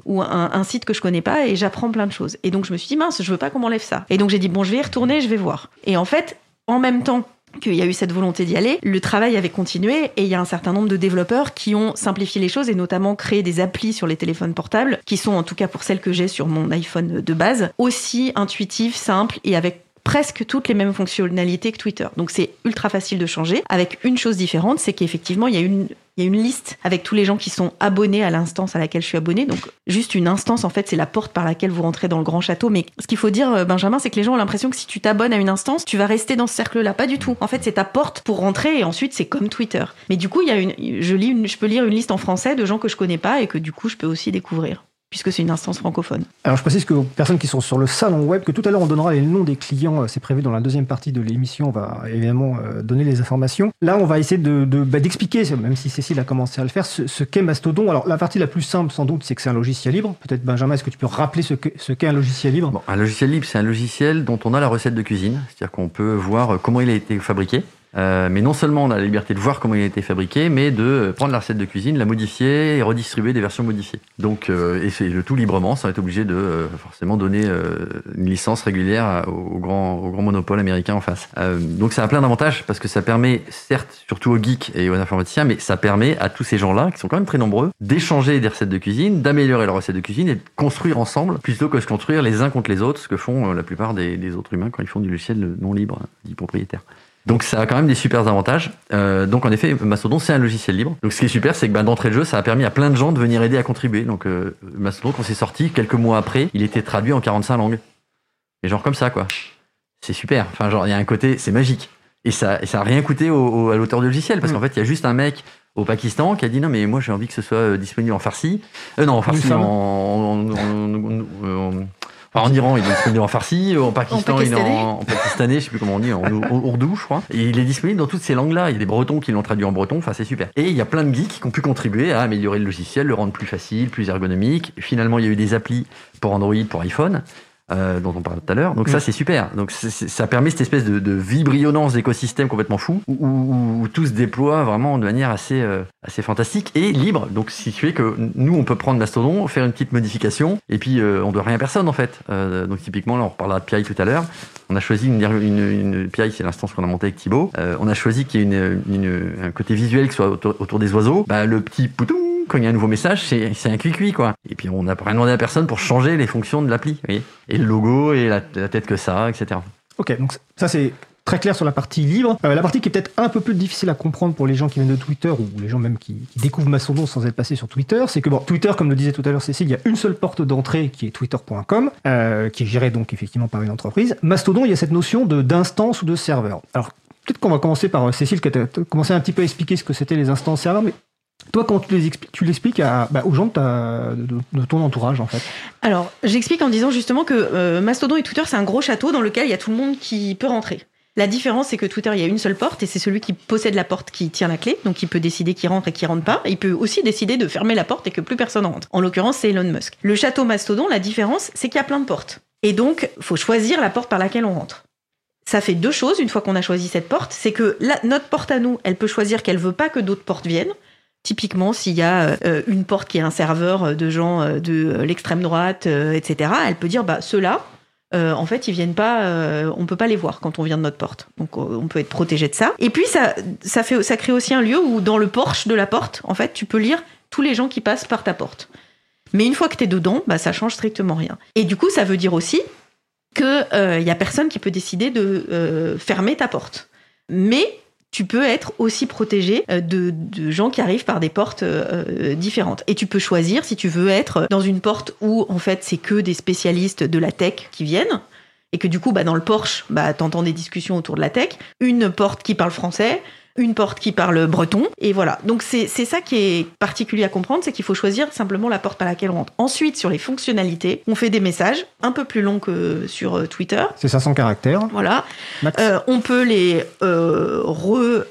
ou, un, site que je connais pas, et j'apprends plein de choses. Et donc je me suis dit mince, je veux pas qu'on m'enlève ça. Et donc j'ai dit bon, je vais y retourner, je vais voir. Et en fait, en même temps qu'il y a eu cette volonté d'y aller, le travail avait continué et il y a un certain nombre de développeurs qui ont simplifié les choses et notamment créé des applis sur les téléphones portables qui sont en tout cas pour celles que j'ai sur mon iPhone de base aussi intuitives, simples et avec presque toutes les mêmes fonctionnalités que Twitter. Donc c'est ultra facile de changer. Avec une chose différente, c'est qu'effectivement, il y a une il y a une liste avec tous les gens qui sont abonnés à l'instance à laquelle je suis abonné. Donc, juste une instance, en fait, c'est la porte par laquelle vous rentrez dans le grand château. Mais ce qu'il faut dire, euh, Benjamin, c'est que les gens ont l'impression que si tu t'abonnes à une instance, tu vas rester dans ce cercle-là. Pas du tout. En fait, c'est ta porte pour rentrer et ensuite, c'est comme Twitter. Mais du coup, il y a une, je, lis je peux lire une liste en français de gens que je connais pas et que du coup, je peux aussi découvrir. Puisque c'est une instance francophone. Alors je précise que aux personnes qui sont sur le salon web, que tout à l'heure on donnera les noms des clients, euh, c'est prévu dans la deuxième partie de l'émission, on va évidemment euh, donner les informations. Là on va essayer de, bah, d'expliquer, même si Cécile a commencé à le faire, ce, qu'est Mastodon. Alors la partie la plus simple sans doute, c'est que c'est un logiciel libre. Peut-être Benjamin, est-ce que tu peux rappeler ce, qu'est un logiciel libre? Un logiciel libre, c'est un logiciel dont on a la recette de cuisine, c'est-à-dire qu'on peut voir comment il a été fabriqué. Euh, mais non seulement on a la liberté de voir comment il a été fabriqué, mais de prendre la recette de cuisine, la modifier et redistribuer des versions modifiées. Donc, euh, et c'est le tout librement, sans être obligé de euh, forcément donner une licence régulière au grand, au monopole américain en face. donc ça a plein d'avantages parce que ça permet, certes, surtout aux geeks et aux informaticiens, mais ça permet à tous ces gens-là, qui sont quand même très nombreux, d'échanger des recettes de cuisine, d'améliorer leurs recettes de cuisine et de construire ensemble plutôt que se construire les uns contre les autres, ce que font la plupart des, des autres humains quand ils font du logiciel non libre, dit propriétaire. Donc ça a quand même des super avantages. Euh, donc en effet, Mastodon c'est un logiciel libre. Donc ce qui est super, c'est que bah, d'entrée de jeu, ça a permis à plein de gens de venir aider à contribuer. Donc euh, Mastodon, quand c'est sorti, quelques mois après, il était traduit en 45 langues. Et genre comme ça, quoi. C'est super. Enfin, genre, il y a un côté, c'est magique. Et ça, et ça a rien coûté au, à l'auteur du logiciel, parce mm. qu'en fait, il y a juste un mec au Pakistan qui a dit non mais moi j'ai envie que ce soit euh, disponible en farsi. Euh, non en farsi, en, en, en, en Iran, il est disponible en farsi. En Pakistan, en il est en, pakistanais, je sais plus comment on dit, en, ourdou, je crois. Et il est disponible dans toutes ces langues-là. Il y a des Bretons qui l'ont traduit en breton. Enfin, c'est super. Et il y a plein de geeks qui ont pu contribuer à améliorer le logiciel, le rendre plus facile, plus ergonomique. Finalement, il y a eu des applis pour Android, pour iPhone. Euh, dont on parlait tout à l'heure. Donc ça, mm. c'est super. Donc ça permet cette espèce de, de vibrionnance d'écosystème complètement fou, où, tout se déploie vraiment de manière assez, euh, assez fantastique et libre. Donc si tu es que nous, on peut prendre Mastodon, faire une petite modification, et puis euh, on doit rien à personne en fait. donc typiquement, là, on reparlera de PI tout à l'heure. On a choisi une, une, une PI, c'est l'instance qu'on a montée avec Thibaut. on a choisi qu'il y ait une, une, un côté visuel qui soit autour, autour des oiseaux. Bah, le petit poutou quand il y a un nouveau message, c'est un cuicui, quoi. Et puis on n'a rien demandé à personne pour changer les fonctions de l'appli, Et le logo et la, tête que ça, etc. Ok, donc ça c'est très clair sur la partie libre. Euh, la partie qui est peut-être un peu plus difficile à comprendre pour les gens qui viennent de Twitter ou les gens même qui, découvrent Mastodon sans être passés sur Twitter, c'est que bon, Twitter, comme le disait tout à l'heure Cécile, il y a une seule porte d'entrée qui est twitter.com, euh, qui est gérée donc effectivement par une entreprise. Mastodon, il y a cette notion d'instance ou de serveur. Alors peut-être qu'on va commencer par euh, Cécile, qui a commencé un petit peu à expliquer ce que c'était les instances serveurs, mais toi, quand tu l'expliques bah, aux gens de, ton entourage, en fait Alors, j'explique en disant justement que euh, Mastodon et Twitter, c'est un gros château dans lequel il y a tout le monde qui peut rentrer. La différence, c'est que Twitter, il y a une seule porte et c'est celui qui possède la porte qui tient la clé. Donc, il peut décider qui rentre et qui rentre pas. Il peut aussi décider de fermer la porte et que plus personne rentre. En l'occurrence, c'est Elon Musk. Le château Mastodon, la différence, c'est qu'il y a plein de portes. Et donc, faut choisir la porte par laquelle on rentre. Ça fait deux choses une fois qu'on a choisi cette porte. C'est que notre porte à nous, elle peut choisir qu'elle veut pas que d'autres portes viennent. Typiquement, s'il y a euh, une porte qui est un serveur de gens euh, de l'extrême droite, euh, etc., elle peut dire bah ceux-là, en fait, ils viennent pas, on peut pas les voir quand on vient de notre porte. Donc, on peut être protégé de ça. Et puis, ça, ça crée aussi un lieu où, dans le porche de la porte, en fait, tu peux lire tous les gens qui passent par ta porte. Mais une fois que tu es dedans, bah, ça change strictement rien. Et du coup, ça veut dire aussi qu'il il y a personne qui peut décider de fermer ta porte. Mais tu peux être aussi protégé euh, de, gens qui arrivent par des portes euh, euh, différentes. Et tu peux choisir si tu veux être dans une porte où en fait c'est que des spécialistes de la tech qui viennent et que du coup bah, dans le Porsche bah, t'entends des discussions autour de la tech, une porte qui parle français, une porte qui parle breton. Et voilà. Donc c'est ça qui est particulier à comprendre, c'est qu'il faut choisir simplement la porte par laquelle on rentre. Ensuite, sur les fonctionnalités, on fait des messages un peu plus longs que sur euh, Twitter. C'est 500 caractères. Voilà. Euh, on peut les euh, re...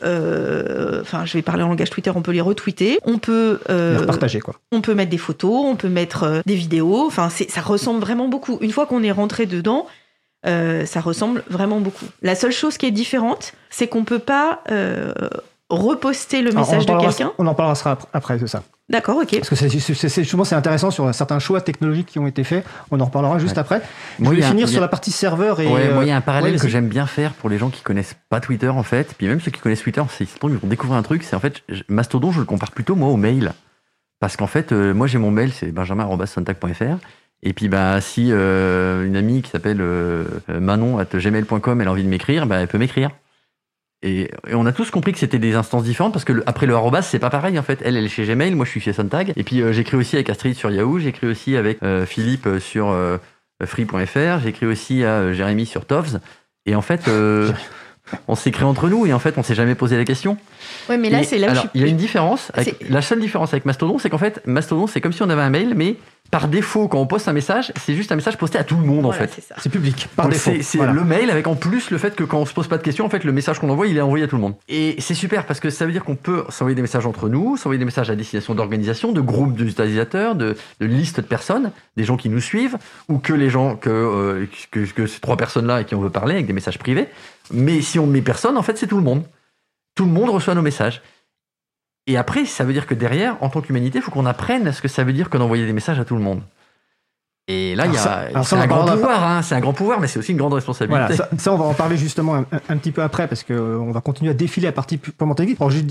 Enfin, je vais parler en langage Twitter, on peut les retweeter. On peut... les partager, quoi. On peut mettre des photos, on peut mettre des vidéos. Enfin, ça ressemble vraiment beaucoup. Une fois qu'on est rentré dedans, euh, ça ressemble vraiment beaucoup. La seule chose qui est différente, c'est qu'on peut pas euh, reposter le message de quelqu'un. On en parlera après, de ça. D'accord, ok. Parce que c'est, justement c'est intéressant sur certains choix technologiques qui ont été faits. On en reparlera juste après. Je vais finir sur la partie serveur et. moi, il y a un parallèle que j'aime bien faire pour les gens qui connaissent pas Twitter en fait. Puis même ceux qui connaissent Twitter, c'est ils vont découvrir un truc. C'est en fait Mastodon, je le compare plutôt moi au mail. Parce qu'en fait, euh, moi j'ai mon mail, c'est benjamin.sontag.fr. Et puis bah si euh, une amie qui s'appelle euh, Manon at gmail.com elle a envie de m'écrire, bah, elle peut m'écrire. Et, on a tous compris que c'était des instances différentes parce que après le arrobas c'est pas pareil en fait. Elle elle est chez Gmail, moi je suis chez Sontag. Et puis euh, j'écris aussi avec Astrid sur Yahoo, j'écris aussi avec Philippe sur free.fr, j'écris aussi à Jérémy sur Tovs. Et en fait on s'écrit entre nous et en fait on s'est jamais posé la question. Ouais mais là c'est là. Alors il y a une différence. la seule différence avec Mastodon c'est qu'en fait Mastodon c'est comme si on avait un mail mais par défaut, quand on poste un message, c'est juste un message posté à tout le monde en fait. C'est public, par Donc, défaut. C'est Voilà. le mail avec en plus le fait que quand on se pose pas de questions, en fait, le message qu'on envoie, il est envoyé à tout le monde. Et c'est super parce que ça veut dire qu'on peut s'envoyer des messages entre nous, s'envoyer des messages à destination d'organisations, de groupes d'utilisateurs, de, de listes de personnes, des gens qui nous suivent, ou que les gens, que, euh, que, que ces trois personnes-là à qui on veut parler avec des messages privés. Mais si on met personne, en fait, c'est tout le monde. Tout le monde reçoit nos messages. Et après, ça veut dire que derrière, en tant qu'humanité, il faut qu'on apprenne à ce que ça veut dire que d'envoyer des messages à tout le monde. Et là, il y a, c'est un grand pouvoir, hein, c'est un grand pouvoir, mais c'est aussi une grande responsabilité. Voilà, ça, ça, on va en parler justement un, un- un petit peu après parce que euh, on va continuer à défiler la partie purement technique. Alors, je-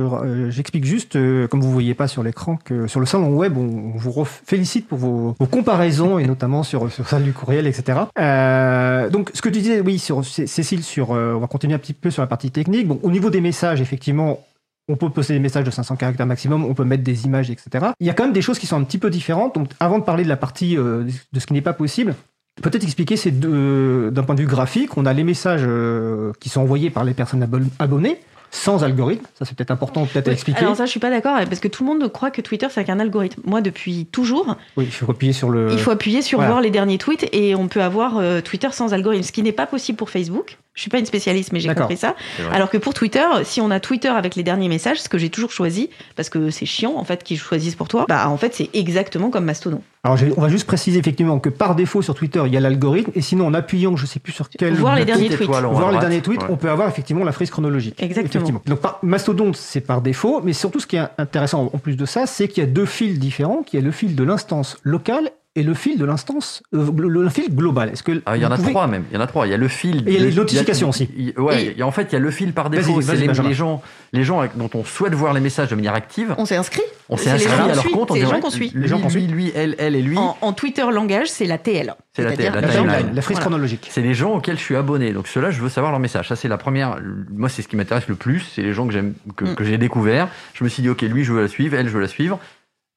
euh, j'explique juste, euh, comme vous voyez pas sur l'écran, que sur le salon web, on, on vous félicite pour vos, vos comparaisons et notamment sur sur celle du courriel, etc. Euh, donc, ce que tu disais, oui, sur Cé- Cécile, sur, on va continuer un petit peu sur la partie technique. Bon, au niveau des messages, effectivement. On peut poster des messages de 500 caractères maximum, on peut mettre des images, etc. Il y a quand même des choses qui sont un petit peu différentes. Donc, avant de parler de la partie euh, de ce qui n'est pas possible, Peut-être expliquer ces deux d'un point de vue graphique. On a les messages euh, qui sont envoyés par les personnes abo- abonnées sans algorithme. Ça, c'est peut-être important peut-être à expliquer. Alors ça, je suis pas d'accord parce que tout le monde croit que Twitter c'est un algorithme. Moi, depuis toujours, Oui, il faut appuyer sur le. il faut appuyer sur voilà. voir les derniers tweets et on peut avoir euh, Twitter sans algorithme, ce qui n'est pas possible pour Facebook. Je suis pas une spécialiste, mais j'ai compris ça. Alors que pour Twitter, si on a Twitter avec les derniers messages, ce que j'ai toujours choisi, parce que c'est chiant en fait qu'ils choisissent pour toi, bah en fait c'est exactement comme Mastodon. Alors, on va juste préciser effectivement que par défaut sur Twitter, il y a l'algorithme, et sinon en appuyant, je sais plus sur quel. Voir les derniers tweets. étoile Voir les derniers tweets, ouais. on peut avoir effectivement la frise chronologique. Exactement. Donc par, Mastodon, c'est par défaut, mais surtout ce qui est intéressant en plus de ça, c'est qu'il y a deux fils différents, qui est le fil de l'instance locale et le fil de l'instance, euh, le, le fil global. Est-ce que Ah, il y en a pouvez- trois même. Il y en a trois. Il y a le fil. Et il y a les notifications aussi. y ouais. Et- il y a- en fait, il y a le fil par défaut. C'est les, gens, les gens dont on souhaite voir les messages de manière active. On s'est inscrit. On s'est inscrit gens à leur compte. les gens qu'on suit. Les gens qu'on suit. lui, elle, elle et lui. En, en Twitter langage, c'est la TL. C'est la TL, La la frise Voilà. chronologique. C'est les gens auxquels je suis abonné. Donc ceux-là, je veux savoir leur message. Ça, c'est la première. Moi, c'est ce qui m'intéresse le plus. C'est les gens que j'aime, que, Mm. que j'ai découvert. Je me suis dit, ok, lui, je veux la suivre, elle, je veux la suivre.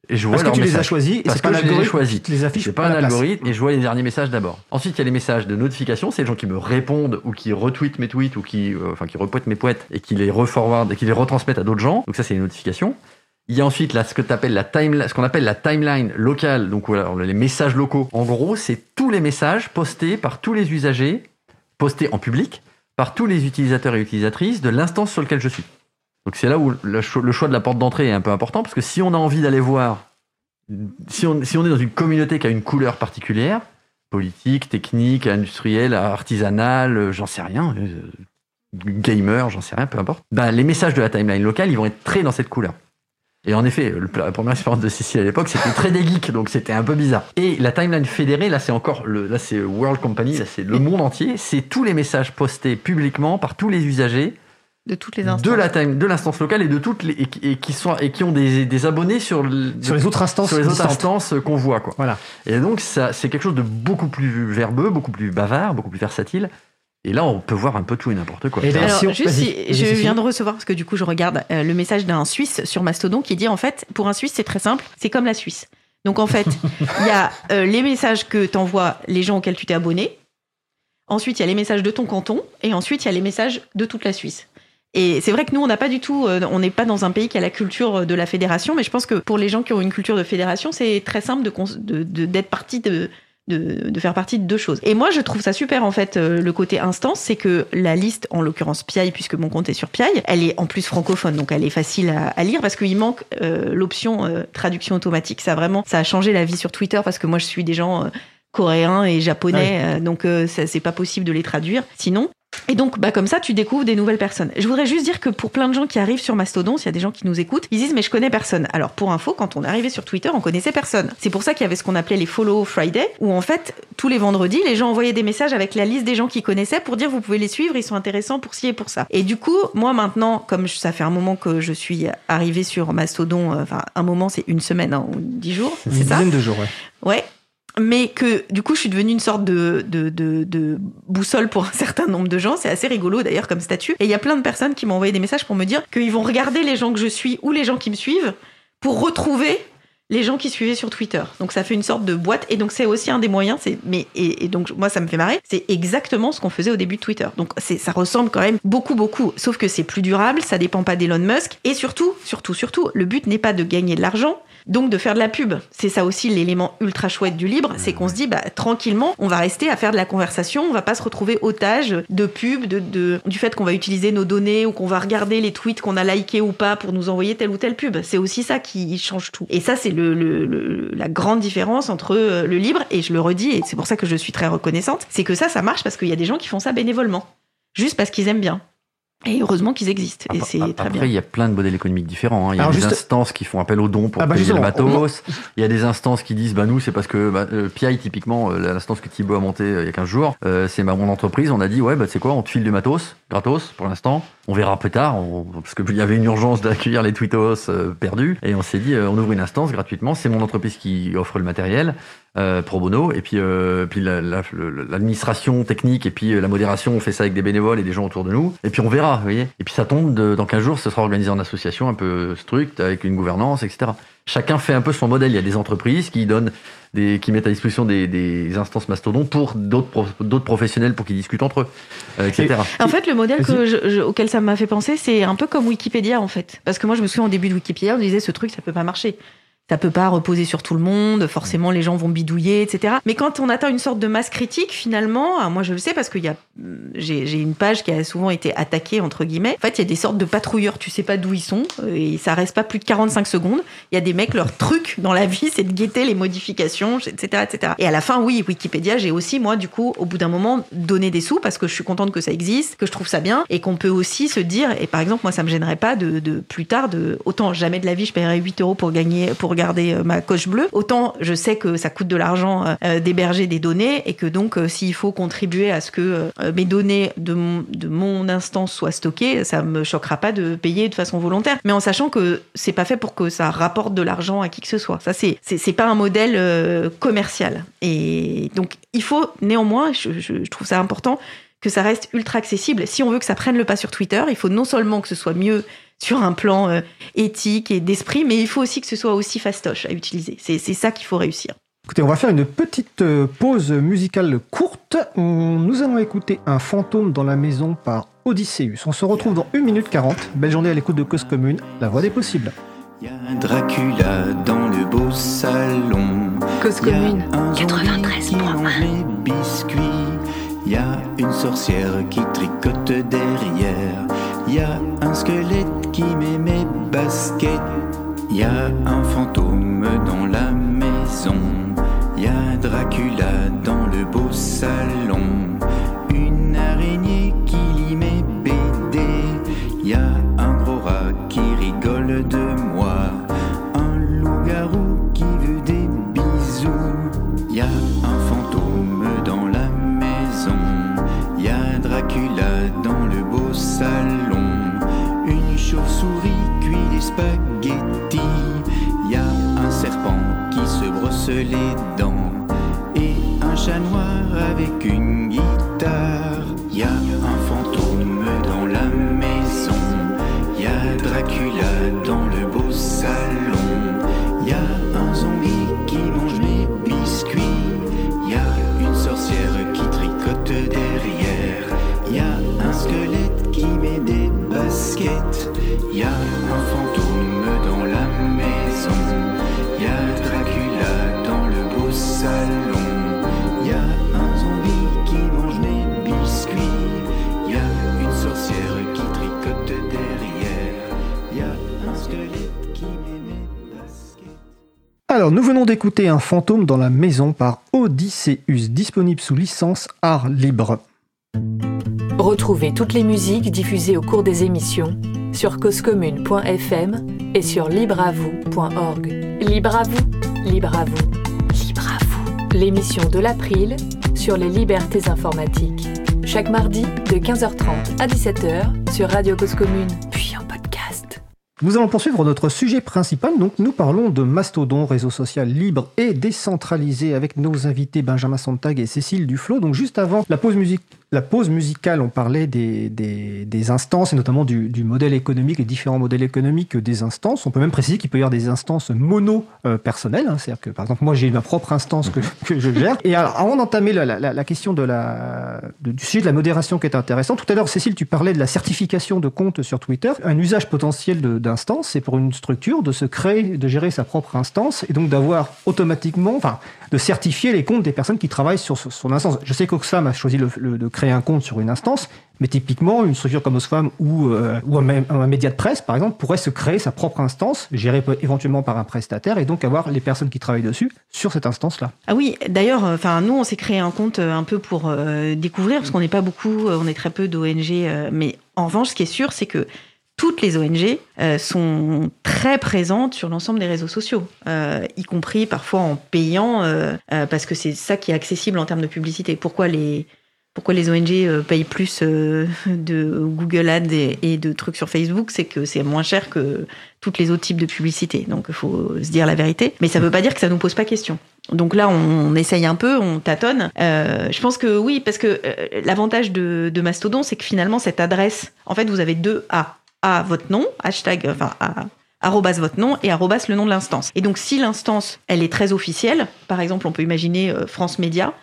Et je vois Parce que tu les as choisis, et Parce c'est pas que je les ai choisis. te les affiche C'est pas un place. algorithme et je vois les derniers messages d'abord. Ensuite, il y a les messages de notification, c'est les gens qui me répondent ou qui retweetent mes tweets ou qui, euh, enfin, qui mes poètes et qui les reforward et qui les retransmettent à d'autres gens. Donc ça, c'est les notifications. Il y a ensuite là ce que t'appelles la timeline, ce qu'on appelle la timeline locale, donc voilà, les messages locaux. En gros, c'est tous les messages postés par tous les usagers, postés en public, par tous les utilisateurs et utilisatrices de l'instance sur laquelle je suis. Donc c'est là où le cho- le choix de la porte d'entrée est un peu important parce que si on a envie d'aller voir si on, est dans une communauté qui a une couleur particulière, politique, technique, industrielle, artisanale, euh, j'en sais rien, euh, gamer, j'en sais rien, peu importe, bah, les messages de la timeline locale, ils vont être très dans cette couleur. Et en effet, la première expérience de Cécile à l'époque, c'était très des geeks, donc c'était un peu bizarre. Et la timeline fédérée, là c'est encore, le, là c'est World Company, là c'est le monde entier, c'est tous les messages postés publiquement par tous les usagers De toutes les instances. de la time, de l'instance locale et de toutes les, et, qui- et qui sont et qui ont des, des abonnés sur, le- Sur les autres instances sur les autres instances qu'on voit quoi. Voilà. Et donc ça c'est quelque chose de beaucoup plus verbeux, beaucoup plus bavard, beaucoup plus versatile. Et là on peut voir un peu tout et n'importe quoi. Et d'ailleurs, Alors, si on- juste, si- je viens de recevoir, parce que du coup, je regarde euh, le message d'un Suisse sur Mastodon qui dit en fait, pour un Suisse, c'est très simple, c'est comme la Suisse. Donc en fait, il y a euh, les messages que t'envoient les gens auxquels tu t'es abonné. Ensuite, il y a les messages de ton canton. Et ensuite, il y a les messages de toute la Suisse. Et c'est vrai que nous, on n'a pas du tout, euh, on n'est pas dans un pays qui a la culture de la fédération, mais je pense que pour les gens qui ont une culture de fédération, c'est très simple de, cons- de- de- d'être partie de, de, de faire partie de deux choses. Et moi, je trouve ça super, en fait, euh, le côté instance, c'est que la liste, en l'occurrence Piaille, puisque mon compte est sur Piaille, elle est en plus francophone, donc elle est facile à, à lire, parce qu'il manque euh, l'option euh, traduction automatique. Ça, vraiment, ça a changé la vie sur Twitter, parce que moi, je suis des gens euh, coréens et japonais, euh, donc euh, ça, c'est pas possible de les traduire. Sinon, et donc, bah, comme ça, tu découvres des nouvelles personnes. Je voudrais juste dire que pour plein de gens qui arrivent sur Mastodon, s'il y a des gens qui nous écoutent, ils disent mais je connais personne. Alors pour info, quand on arrivé sur Twitter, on connaissait personne. C'est pour ça qu'il y avait ce qu'on appelait les Follow Friday, où en fait tous les vendredis, les gens envoyaient des messages avec la liste des gens qu'ils connaissaient pour dire vous pouvez les suivre, ils sont intéressants pour ci et pour ça. Et du coup, moi maintenant, comme ça fait un moment que je suis arrivée sur Mastodon, euh, enfin un moment, c'est une semaine hein, ou dix jours, Une c'est ça dizaine de jours, ouais. Ouais. Mais que du coup, je suis devenue une sorte de, de, de, de boussole pour un certain nombre de gens. C'est assez rigolo d'ailleurs comme statut. Et il y a plein de personnes qui m'ont envoyé des messages pour me dire qu'ils vont regarder les gens que je suis ou les gens qui me suivent pour retrouver les gens qui suivaient sur Twitter. Donc ça fait une sorte de boîte. Et donc c'est aussi un des moyens. C'est mais et, donc moi ça me fait marrer. C'est exactement ce qu'on faisait au début de Twitter. Donc ça ressemble quand même beaucoup beaucoup. Sauf que c'est plus durable. Ça dépend pas d'Elon Musk. Et surtout surtout surtout le but n'est pas de gagner de l'argent Donc de faire de la pub, c'est ça aussi l'élément ultra chouette du libre, c'est qu'on se dit bah, tranquillement, on va rester à faire de la conversation, on va pas se retrouver otage de pub, de, du fait qu'on va utiliser nos données ou qu'on va regarder les tweets qu'on a likés ou pas pour nous envoyer telle ou telle pub. C'est aussi ça qui change tout. Et ça, c'est le, la grande différence entre euh, le libre et je le redis, et c'est pour ça que je suis très reconnaissante, c'est que ça, ça marche parce qu'il y a des gens qui font ça bénévolement, juste parce qu'ils aiment bien. Et heureusement qu'ils existent. Et c'est très bien. Après, il y a plein de modèles économiques différents. Hein. Il y a des instances qui font appel aux dons pour ah bah payer le matos. Il y a des instances qui disent, bah nous, c'est parce que bah, euh, PI, typiquement, euh, l'instance que Thibaut a montée euh, il y a 15 jours, c'est ma mon entreprise. On a dit, ouais, bah c'est quoi, on te file du matos, gratos, pour l'instant. On verra plus tard, parce qu'il y avait une urgence d'accueillir les tweetos perdus. Et on s'est dit, on ouvre une instance gratuitement. C'est mon entreprise qui offre le matériel. Euh, pro bono. Et puis, euh, puis l'administration technique et puis euh, la modération, on fait ça avec des bénévoles et des gens autour de nous. Et puis on verra, vous voyez. Et puis ça tombe, dans 15 jours, ce sera organisé en association un peu structe, avec une gouvernance, etc. Chacun fait un peu son modèle. Il y a des entreprises qui donnent des, qui mettent à disposition des, instances mastodons pour d'autres professionnels pour qu'ils discutent entre eux, etc. En fait, le modèle que auquel ça m'a fait penser, c'est un peu comme Wikipédia en fait, parce que moi je me souviens au début de Wikipédia, on disait ce truc ça peut pas marcher ça peut pas reposer sur tout le monde, forcément les gens vont bidouiller, etc. Mais quand on atteint une sorte de masse critique, finalement, moi je le sais parce que a, j'ai une page qui a souvent été attaquée, entre guillemets. En fait, il y a des sortes de patrouilleurs, tu sais pas d'où ils sont, et ça reste pas plus de 45 secondes. Il y a des mecs, leur truc dans la vie, c'est de guetter les modifications, etc., etc. Et à la fin, oui, Wikipédia, j'ai aussi, moi, du coup, au bout d'un moment, donné des sous parce que je suis contente que ça existe, que je trouve ça bien, et qu'on peut aussi se dire, et par exemple, moi, ça me gênerait pas de, de plus tard, de, autant jamais de la vie, je paierais 8 euros pour gagner, pour garder euh, ma coche bleue, autant je sais que ça coûte de l'argent euh, euh, d'héberger des données et que donc s'il faut contribuer à ce que mes données de mon, instance soient stockées, ça me choquera pas de payer de façon volontaire, mais en sachant que c'est pas fait pour que ça rapporte de l'argent à qui que ce soit. Ça c'est c'est pas un modèle commercial. Et donc il faut néanmoins, je trouve ça important que ça reste ultra accessible. Si on veut que ça prenne le pas sur Twitter, il faut non seulement que ce soit mieux sur un plan euh, éthique et d'esprit, mais il faut aussi que ce soit aussi fastoche à utiliser. C'est ça qu'il faut réussir. Écoutez, on va faire une petite euh, pause musicale courte. Nous allons écouter Un fantôme dans la maison par Odysseus. On se retrouve dans 1 minute 40. Belle journée à l'écoute de Cause Commune, la voix des possibles. Il y a Dracula dans le beau salon. Cause Commune, 93 biscuits. Il y a une sorcière qui tricote derrière. Y a un squelette qui met mes baskets. Y a un fantôme dans la maison. Y a Dracula dans le beau salon. Spaghettis. Y a un serpent qui se brosse les dents Nous venons d'écouter Un fantôme dans la maison par Odysseus, disponible sous licence art libre. Retrouvez toutes les musiques diffusées au cours des émissions sur causecommune.fm et sur libreavoue.org. Libre à vous, libre à vous, libre à vous. L'émission de l'April sur les libertés informatiques. Chaque mardi de 15h30 à 17h sur Radio Cause Commune. Nous allons poursuivre notre sujet principal. Donc, nous parlons de Mastodon, réseau social libre et décentralisé avec nos invités Benjamin Sontag et Cécile Duflo. Donc, juste avant la pause musique la pause musicale, on parlait des, instances et notamment du, modèle économique, les différents modèles économiques des instances. On peut même préciser qu'il peut y avoir des instances mono-personnelles. Hein, C'est-à-dire que, par exemple, moi, j'ai ma propre instance que, je gère. Et alors, avant d'entamer la, question du sujet de la modération qui est intéressant, tout à l'heure, Cécile, tu parlais de la certification de compte sur Twitter. Un usage potentiel d'instance, c'est pour une structure de se créer, de gérer sa propre instance et donc d'avoir automatiquement, enfin, de certifier les comptes des personnes qui travaillent sur son instance. Je sais qu'Oxfam a choisi le, le, créer un compte sur une instance, mais typiquement, une structure comme Oxfam ou, euh, un, média de presse, par exemple, pourrait se créer sa propre instance, gérée éventuellement par un prestataire, et donc avoir les personnes qui travaillent dessus sur cette instance-là. Ah oui, d'ailleurs, euh, nous, on s'est créé un compte euh, un peu pour découvrir, parce qu'on n'est pas beaucoup, on est très peu d'ONG, mais en revanche, ce qui est sûr, c'est que toutes les ONG sont très présentes sur l'ensemble des réseaux sociaux, y compris parfois en payant, parce que c'est ça qui est accessible en termes de publicité. Pourquoi les, pourquoi les ONG payent plus de Google Ads et, de trucs sur Facebook C'est que c'est moins cher que tous les autres types de publicité. Donc il faut se dire la vérité. Mais ça ne veut pas dire que ça nous pose pas question. Donc là, on, essaye un peu, on tâtonne. Euh, je pense que oui, parce que euh, l'avantage de, Mastodon, c'est que finalement, cette adresse, en fait, vous avez deux A à votre nom, hashtag, enfin, à, arrobas votre nom et arrobas le nom de l'instance. Et donc, si l'instance, elle est très officielle, par exemple, on peut imaginer euh, France Média,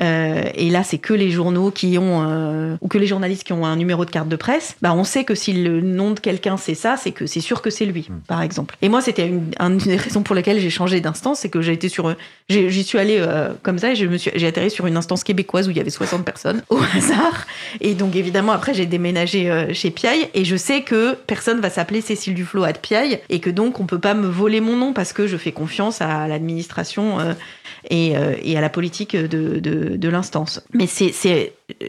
euh, et là, c'est que les journaux qui ont, euh, ou que les journalistes qui ont un numéro de carte de presse, bah, on sait que si le nom de quelqu'un c'est ça, c'est que c'est sûr que c'est lui, mmh. par exemple. Et moi, c'était une, une, des raisons pour lesquelles j'ai changé d'instance, c'est que j'ai été sur, j'y suis allée euh, comme ça, et j'ai atterri sur une instance québécoise où il y avait 60 personnes au hasard. Et donc, évidemment, après, j'ai déménagé euh, chez Piaille, et je sais que personne va s'appeler Cécile Duflo à Piaille, et que donc on peut pas me voler mon nom parce que je fais confiance à l'administration euh, et, à la politique de l'instance. Mais c'est,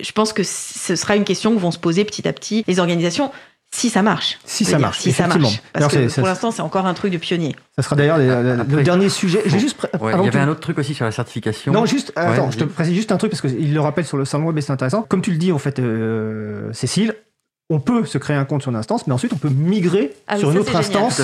je pense que ce sera une question que vont se poser petit à petit les organisations. Si ça marche. Si ça marche, si ça marche. Parce que pour l'instant, c'est encore un truc de pionnier. Ça sera d'ailleurs le dernier sujet. J'ai juste. Ouais, il y avait un autre truc aussi sur la certification. Non, juste. Ouais, attends, je te précise juste un truc parce qu'il le rappelle sur le salon web et c'est intéressant. Comme tu le dis, en fait, euh, Cécile, on peut se créer un compte sur une instance, mais ensuite on peut migrer ah oui, sur une ça, autre instance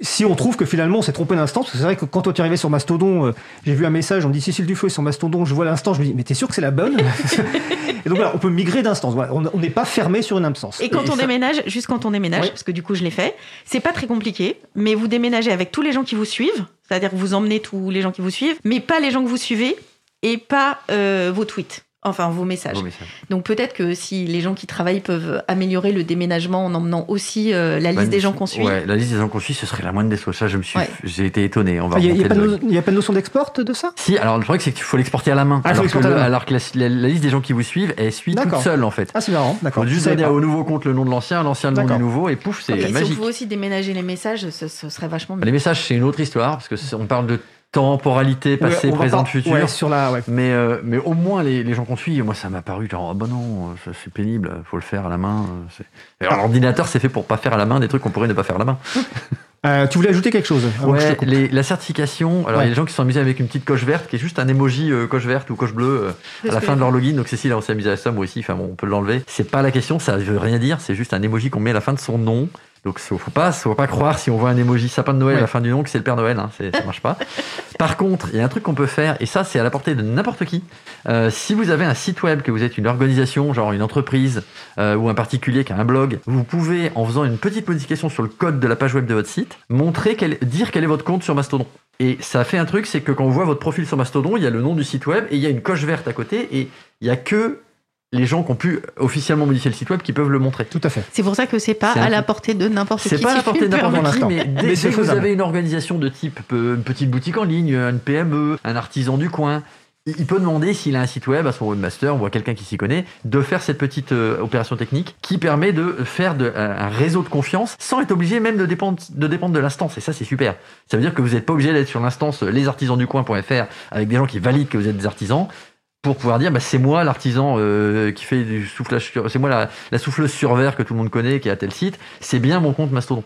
si on trouve que finalement on s'est trompé d'instance. Parce que c'est vrai que quand on est arrivé sur Mastodon, euh, j'ai vu un message, on me dit Cécile Duflo est sur Mastodon, je vois l'instance, je me dis mais t'es sûr que c'est la bonne Et donc voilà, on peut migrer d'instance. Voilà, on n'est pas fermé sur une instance. Et quand et on ça... déménage, juste quand on déménage, oui. parce que du coup je l'ai fait, c'est pas très compliqué, mais vous déménagez avec tous les gens qui vous suivent, c'est-à-dire que vous emmenez tous les gens qui vous suivent, mais pas les gens que vous suivez et pas euh, vos tweets. Enfin, vos messages. Vos messages. Donc peut-être que si les gens qui travaillent peuvent améliorer le déménagement en emmenant aussi euh, la liste bah, des gens qu'on suit. Ouais, la liste des gens qu'on suit, ce serait la moindre des choses. Ça, je me suis, ouais. j'ai été étonné. On va. Il n'y a, a, a, pas de notion d'export de ça? Si. Alors le problème, c'est qu'il faut l'exporter à la main. Ah, alors, que le, la, alors, que la, la, la, liste des gens qui vous suivent, elle suit toute seule en fait. Ah, c'est marrant. D'accord. Juste donner au nouveau compte le nom de l'ancien, l'ancien le nom du nouveau, et pouf, c'est okay, magique. Si on pouvait aussi déménager les messages, ce, ce serait vachement bien. Les messages, c'est une autre histoire parce que on parle de temporalité passé, ouais, présent, pas, futur. Ouais, sur la, ouais. mais, euh, mais au moins, les, les gens qu'on suit, moi, ça m'a paru genre, ah bah non, c'est pénible, faut le faire à la main. L'ordinateur, c'est fait pour pas faire à la main des trucs qu'on pourrait ne pas faire à la main. Euh, tu voulais ajouter quelque chose Ouais, les, la certification. Alors, il ouais. y a des gens qui sont amusés avec une petite coche verte, qui est juste un emoji euh, coche verte ou coche bleue euh, à la fin de leur login. Donc, Cécile, on s'est amusé à ça, moi aussi. Enfin, bon, on peut l'enlever. C'est pas la question, ça veut rien dire. C'est juste un emoji qu'on met à la fin de son nom. Donc, faut pas, faut pas croire si on voit un emoji sapin de Noël ouais. à la fin du nom que c'est le Père Noël. Hein, ça marche pas. Par contre, il y a un truc qu'on peut faire, et ça, c'est à la portée de n'importe qui. Euh, si vous avez un site web, que vous êtes une organisation, genre une entreprise euh, ou un particulier qui a un blog, vous pouvez, en faisant une petite modification sur le code de la page web de votre site, montrer quel, dire quel est votre compte sur Mastodon. Et ça fait un truc, c'est que quand on voit votre profil sur Mastodon, il y a le nom du site web et il y a une coche verte à côté et il y a que les gens qui ont pu officiellement modifier le site web qui peuvent le montrer. Tout à fait. C'est pour ça que c'est pas à la portée de n'importe qui. C'est pas à la portée de n'importe qui, mais dès, mais que vous avez une organisation de type une petite boutique en ligne, une PME, un artisan du coin, il peut demander s'il a un site web à son webmaster ou à quelqu'un qui s'y connaît de faire cette petite euh, opération technique qui permet de faire de, un réseau de confiance sans être obligé même de dépendre de, dépendre de l'instance. Et ça, c'est super. Ça veut dire que vous n'êtes pas obligé d'être sur l'instance lesartisansducoin.fr avec des gens qui valident que vous êtes des artisans pour pouvoir dire bah, c'est moi l'artisan euh, qui fait du soufflage sur... c'est moi la, la, souffleuse sur verre que tout le monde connaît qui est à tel site c'est bien mon compte Mastodon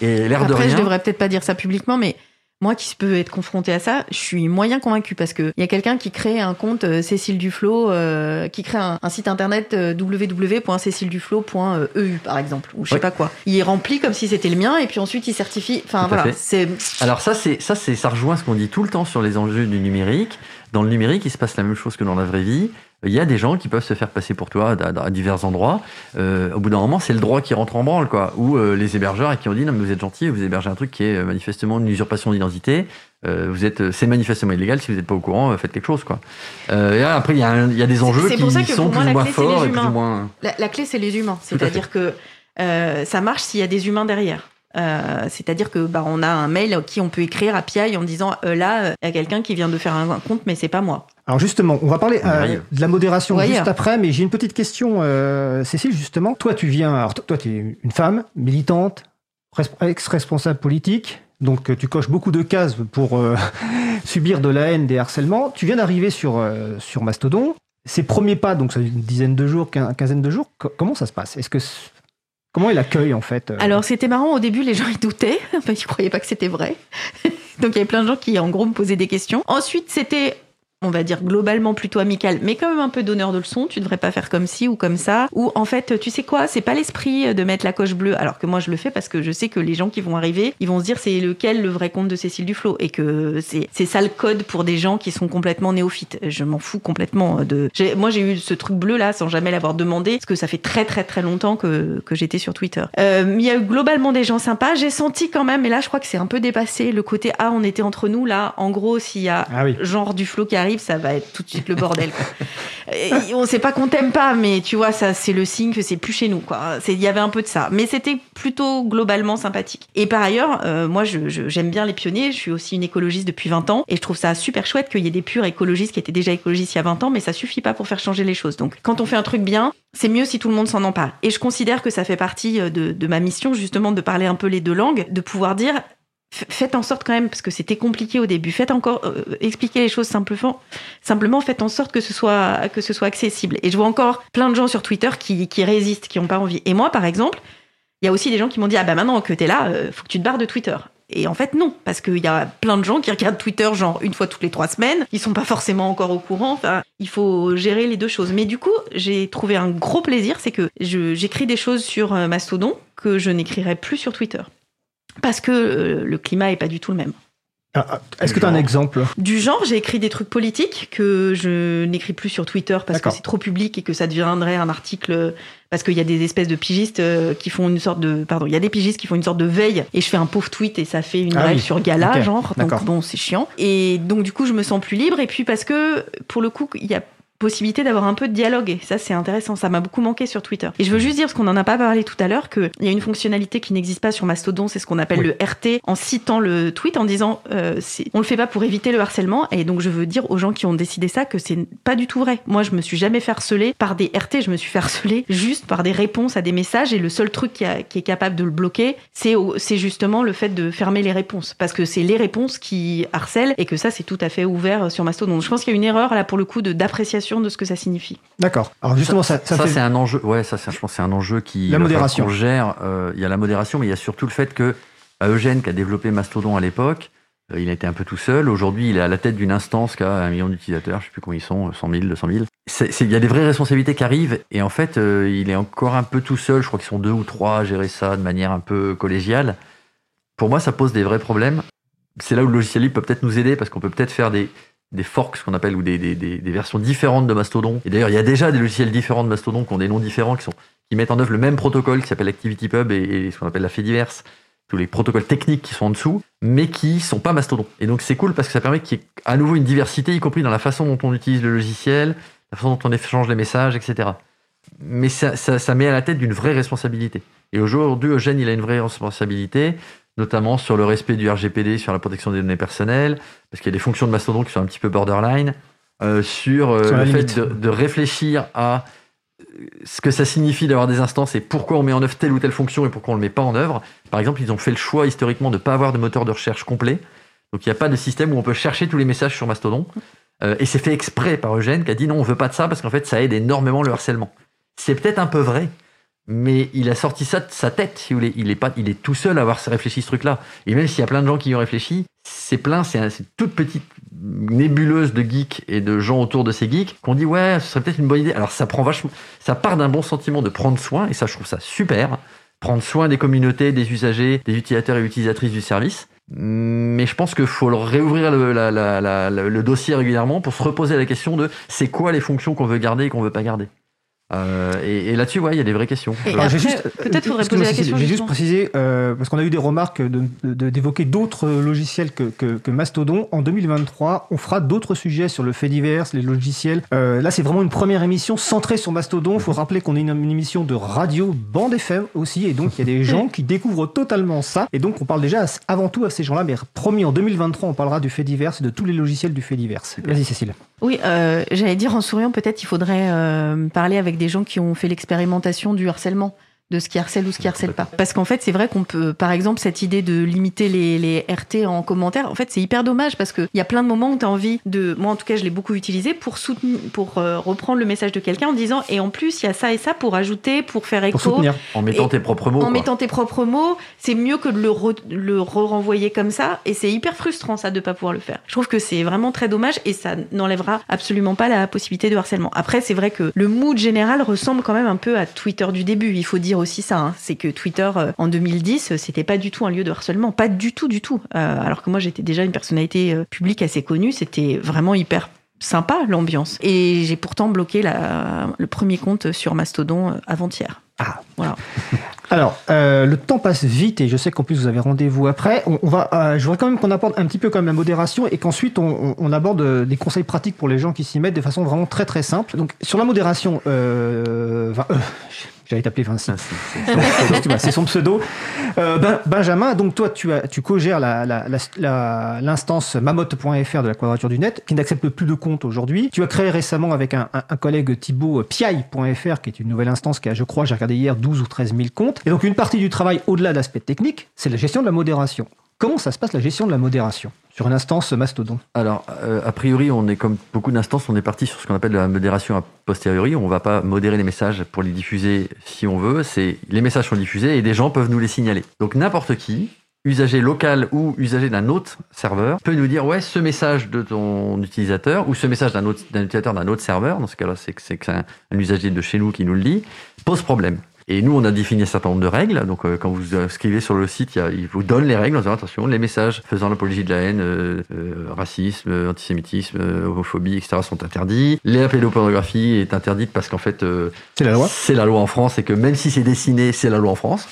et l'air de rien je devrais peut-être pas dire ça publiquement mais moi qui peux être confronté à ça, je suis moyen convaincu parce que il y a quelqu'un qui crée un compte euh, Cécile Duflo, euh, qui crée un, un, site internet euh, www.cécileduflo.eu par exemple, ou je sais oui. pas quoi. Il est rempli comme si c'était le mien et puis ensuite il certifie. Enfin voilà, c'est. Alors ça c'est ça c'est ça rejoint ce qu'on dit tout le temps sur les enjeux du numérique. Dans le numérique, il se passe la même chose que dans la vraie vie. il y a des gens qui peuvent se faire passer pour toi à, divers endroits. Euh, au bout d'un moment, c'est le droit qui rentre en branle, quoi. Ou euh, les hébergeurs qui ont dit non, mais vous êtes gentil, vous hébergez un truc qui est manifestement une usurpation d'identité. vous êtes, c'est manifestement illégal. Si vous n'êtes pas au courant, faites quelque chose, quoi. et après, il y, a des enjeux qui sont plus ou moins forts et plus ou moins. La, la clé, c'est les humains. C'est-à-dire que ça marche s'il y a des humains derrière. Euh, c'est-à-dire que bah, on a un mail qui on peut écrire à PI en disant euh, là, euh, il y a quelqu'un qui vient de faire un, compte, mais c'est pas moi. Alors justement, on va parler de la modération juste après, mais j'ai une petite question, Cécile, justement. Toi, tu viens, toi, tu es une femme militante, ex-responsable politique, donc tu coches beaucoup de cases pour subir de la haine, des harcèlements. Tu viens d'arriver sur, sur Mastodon. Ces premiers pas, donc ça une dizaine de jours, quinzaine de jours, comment ça se passe? Est-ce que Comment il accueille en fait euh Alors c'était marrant, au début les gens ils doutaient, ils croyaient pas que c'était vrai. Donc il y avait plein de gens qui en gros me posaient des questions. Ensuite c'était on va dire globalement plutôt amical, mais quand même un peu donneur de leçons. Tu devrais pas faire comme ci ou comme ça. Ou en fait, tu sais quoi, c'est pas l'esprit de mettre la coche bleue, alors que moi je le fais parce que je sais que les gens qui vont arriver, ils vont se dire c'est lequel le vrai compte de Cécile Duflo et que c'est ça le code pour des gens qui sont complètement néophytes. Je m'en fous complètement de. Moi j'ai eu ce truc bleu là sans jamais l'avoir demandé parce que ça fait très très très longtemps que, que j'étais sur Twitter. Euh, il y a eu globalement des gens sympas. J'ai senti quand même, et là je crois que c'est un peu dépassé le côté ah on était entre nous là. En gros s'il y a ah genre Duflo qui arrive ça va être tout de suite le bordel. on sait pas qu'on t'aime pas, mais tu vois, ça, c'est le signe que c'est plus chez nous, quoi. Il y avait un peu de ça, mais c'était plutôt globalement sympathique. Et par ailleurs, euh, moi, j'aime bien les pionniers. Je suis aussi une écologiste depuis 20 ans, et je trouve ça super chouette qu'il y ait des purs écologistes qui étaient déjà écologistes il y a 20 ans, mais ça suffit pas pour faire changer les choses. Donc, quand on fait un truc bien, c'est mieux si tout le monde s'en empare. Et je considère que ça fait partie euh, de ma mission, justement, de parler un peu les deux langues, de pouvoir dire faites en sorte quand même, parce que c'était compliqué au début, faites encore, euh, expliquer les choses simplement, simplement faites en sorte que ce soit, que ce soit accessible. Et je vois encore plein de gens sur Twitter qui, résistent, qui n'ont pas envie. Et moi, par exemple, il y a aussi des gens qui m'ont dit, ah bah maintenant que tu es là, euh, faut que tu te barres de Twitter. Et en fait, non, parce qu'il y a plein de gens qui regardent Twitter genre une fois toutes les trois semaines, ils sont pas forcément encore au courant. Il faut gérer les deux choses. Mais du coup, j'ai trouvé un gros plaisir, c'est que j'écris des choses sur euh, Mastodon que je n'écrirai plus sur Twitter parce que euh, le climat est pas du tout le même. Ah, ah, est-ce que tu as un exemple Du genre, j'ai écrit des trucs politiques que je n'écris plus sur Twitter parce que c'est trop public et que ça deviendrait un article parce qu'il y a des espèces de pigistes euh, qui font une sorte de pardon, il y a des pigistes qui font une sorte de veille et je fais un pauvre tweet et ça fait une ah sur Gala genre. Donc bon, c'est chiant. Et donc du coup, je me sens plus libre. Et puis parce que pour le coup, il y a possibilité d'avoir un peu de dialogue. Et ça, c'est intéressant. Ça m'a beaucoup manqué sur Twitter. Et je veux juste dire, parce qu'on n'en a pas parlé tout à l'heure, qu'il y a une fonctionnalité qui n'existe pas sur Mastodon, c'est ce qu'on appelle le RT, en citant le tweet, en disant euh, on le fait pas pour éviter le harcèlement. Et donc, je veux dire aux gens qui ont décidé ça que c'est pas du tout vrai. Moi, je me suis jamais fait harceler par des RT, je me suis fait harceler juste par des réponses à des messages. Et le seul truc qui, qui est capable de le bloquer, c'est justement le fait de fermer les réponses. Parce que c'est les réponses qui harcèlent et que ça, c'est tout à fait ouvert sur Mastodon. je pense qu'il y a une erreur là pour le coup d'appréciation de ce que ça signifie. D'accord. Alors justement, ça, ça, c'est un enjeu. Ouais, ça, je pense, c'est un enjeu qui. La modération. gère. Euh, il y a la modération, mais il y a surtout le fait que bah, Eugène, qui a développé Mastodon à l'époque, euh, il a été un peu tout seul. Aujourd'hui, il est à la tête d'une instance qui a un million d'utilisateurs. Je ne sais plus combien ils sont, 100 000, 200 000. Il y a des vraies responsabilités qui arrivent, et en fait, euh, il est encore un peu tout seul. Je crois qu'ils sont deux ou trois à gérer ça de manière un peu collégiale. Pour moi, ça pose des vrais problèmes. C'est là où le logiciel libre peut peut-être nous aider parce qu'on peut peut-être faire des, des forks, ce qu'on appelle, ou des, versions différentes de Mastodon. Et d'ailleurs, il y a déjà des logiciels différents de Mastodon qui ont des noms différents, qui, mettent en œuvre le même protocole qui s'appelle ActivityPub et, et ce qu'on appelle la diverse tous les protocoles techniques qui sont en dessous, mais qui sont pas Mastodon. Et donc c'est cool parce que ça permet qu'il y ait à nouveau une diversité, y compris dans la façon dont on utilise le logiciel, la façon dont on échange les messages, etc. Mais ça, ça, ça met à la tête d'une vraie responsabilité. Et aujourd'hui, Eugène, il a une vraie responsabilité notamment sur le respect du RGPD, sur la protection des données personnelles, parce qu'il y a des fonctions de Mastodon qui sont un petit peu borderline, euh, sur, euh, le fait de, réfléchir à euh, ce que ça signifie d'avoir des instances et pourquoi on met en œuvre telle ou telle fonction et pourquoi on ne le met pas en œuvre. Par exemple, ils ont fait le choix historiquement de ne pas avoir de moteur de recherche complet. Donc il n'y a pas de système où on peut chercher tous les messages sur Mastodon. et c'est fait exprès par Eugène qui a dit non, on veut pas de ça parce qu'en fait ça aide énormément le harcèlement. C'est peut-être un peu vrai, mais il a sorti ça de sa tête, si vous voulez. Il est, pas, il est tout seul à avoir réfléchi ce truc-là. Et même s'il y a plein de gens qui y ont réfléchi, c'est plein, c'est une toute petite nébuleuse de geeks et de gens autour de ces geeks qu'on dit ouais, ce serait peut-être une bonne idée. Alors ça prend vachement, ça part d'un bon sentiment de prendre soin, et ça je trouve ça super. Prendre soin des communautés, des usagers, des utilisateurs et utilisatrices du service. Mais je pense qu'il faut réouvrir le, le, dossier régulièrement pour se reposer la question de c'est quoi les fonctions qu'on veut garder et qu'on veut pas garder. Euh, et, là-dessus, ouais, il y a des vraies questions. peut-être faudrait poser la question. J'ai juste précisé, euh, parce qu'on a eu des remarques d'évoquer d'autres logiciels que, que, Mastodon. En 2023, on fera d'autres sujets sur le fait divers, les logiciels. Euh, là, c'est vraiment une première émission centrée sur Mastodon. Il faut rappeler qu'on est une, émission de radio, bande FM aussi, et donc il y a des gens qui découvrent totalement ça. Et donc, on parle déjà avant tout à ces gens-là, mais promis, en 2023, on parlera du fait divers et de tous les logiciels du fait divers. Vas-y, Cécile. Oui, j'allais dire en souriant, peut-être il faudrait parler avec des gens qui ont fait l'expérimentation du harcèlement de ce qui harcèle ou ce qui harcèle pas. Parce qu'en fait, c'est vrai qu'on peut, par exemple, cette idée de limiter les, les RT en commentaire, en fait, c'est hyper dommage parce qu'il y a plein de moments où tu as envie de, moi en tout cas, je l'ai beaucoup utilisé pour soutenir, pour euh, reprendre le message de quelqu'un en disant, et en plus, il y a ça et ça pour ajouter, pour faire écho. Pour soutenir. En mettant tes propres mots. En mettant tes propres mots, c'est mieux que de le, le renvoyer comme ça. Et c'est hyper frustrant, ça, de pas pouvoir le faire. Je trouve que c'est vraiment très dommage et ça n'enlèvera absolument pas la possibilité de harcèlement. Après, c'est vrai que le mood général ressemble quand même un peu à Twitter du début. Il faut dire aussi ça. Hein. C'est que Twitter, euh, en 2010, c'était pas du tout un lieu de harcèlement. Pas du tout, du tout. Euh, alors que moi, j'étais déjà une personnalité euh, publique assez connue. C'était vraiment hyper sympa l'ambiance. Et j'ai pourtant bloqué le premier compte sur Mastodon avant-hier. Ah, voilà. Alors, le temps passe vite et je sais qu'en plus vous avez rendez-vous après. On, va, je voudrais quand même qu'on apporte un petit peu quand même la modération et qu'ensuite on, aborde des conseils pratiques pour les gens qui s'y mettent de façon vraiment très très simple. Donc sur la modération, J'allais t'appeler Vinci. Ah, c'est son pseudo. Euh, ben, Benjamin, donc toi, tu, as, tu co-gères l'instance mamotte.fr de la Quadrature du Net, qui n'accepte plus de comptes aujourd'hui. Tu as créé récemment avec un, collègue Thibaut Piaille.fr, qui est une nouvelle instance qui a, je crois, j'ai regardé hier, 12 ou 13 000 comptes. Et donc une partie du travail, au-delà d'aspect technique, c'est la gestion de la modération. Comment ça se passe la gestion de la modération sur une instance Mastodon? Alors, euh, a priori, on est comme beaucoup d'instances, on est parti sur ce qu'on appelle la modération a posteriori. On ne va pas modérer les messages pour les diffuser si on veut. Les messages sont diffusés et des gens peuvent nous les signaler. Donc n'importe qui, usager local ou usager d'un autre serveur, peut nous dire ouais ce message de ton utilisateur ou ce message d'un utilisateur d'un autre serveur. Dans ce cas-là, c'est que un usager de chez nous qui nous le dit, pose problème. Et nous, on a défini un certain nombre de règles. Donc, euh, quand vous inscrivez sur le site, il, vous donne les règles en disant attention, les messages faisant l'apologie de la haine, euh, euh, racisme, antisémitisme, homophobie, etc. sont interdits. La pédopornographie est interdite parce qu'en fait, c'est la loi. C'est la loi en France et que même si c'est dessiné, c'est la loi en France.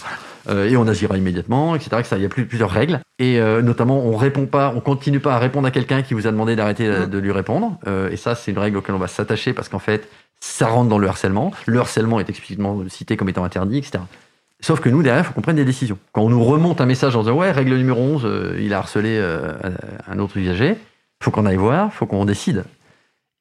et on agira immédiatement, etc. il y a plusieurs règles. Et notamment, on répond pas, on continue pas à répondre à quelqu'un qui vous a demandé d'arrêter de lui répondre. et ça, c'est une règle auquel on va s'attacher parce qu'en fait, ça rentre dans le harcèlement. Le harcèlement est explicitement cité comme étant interdit, etc. Sauf que nous, derrière, il faut qu'on prenne des décisions. Quand on nous remonte un message en disant Ouais, règle numéro 11, euh, il a harcelé euh, un autre usager, faut qu'on aille voir, faut qu'on décide.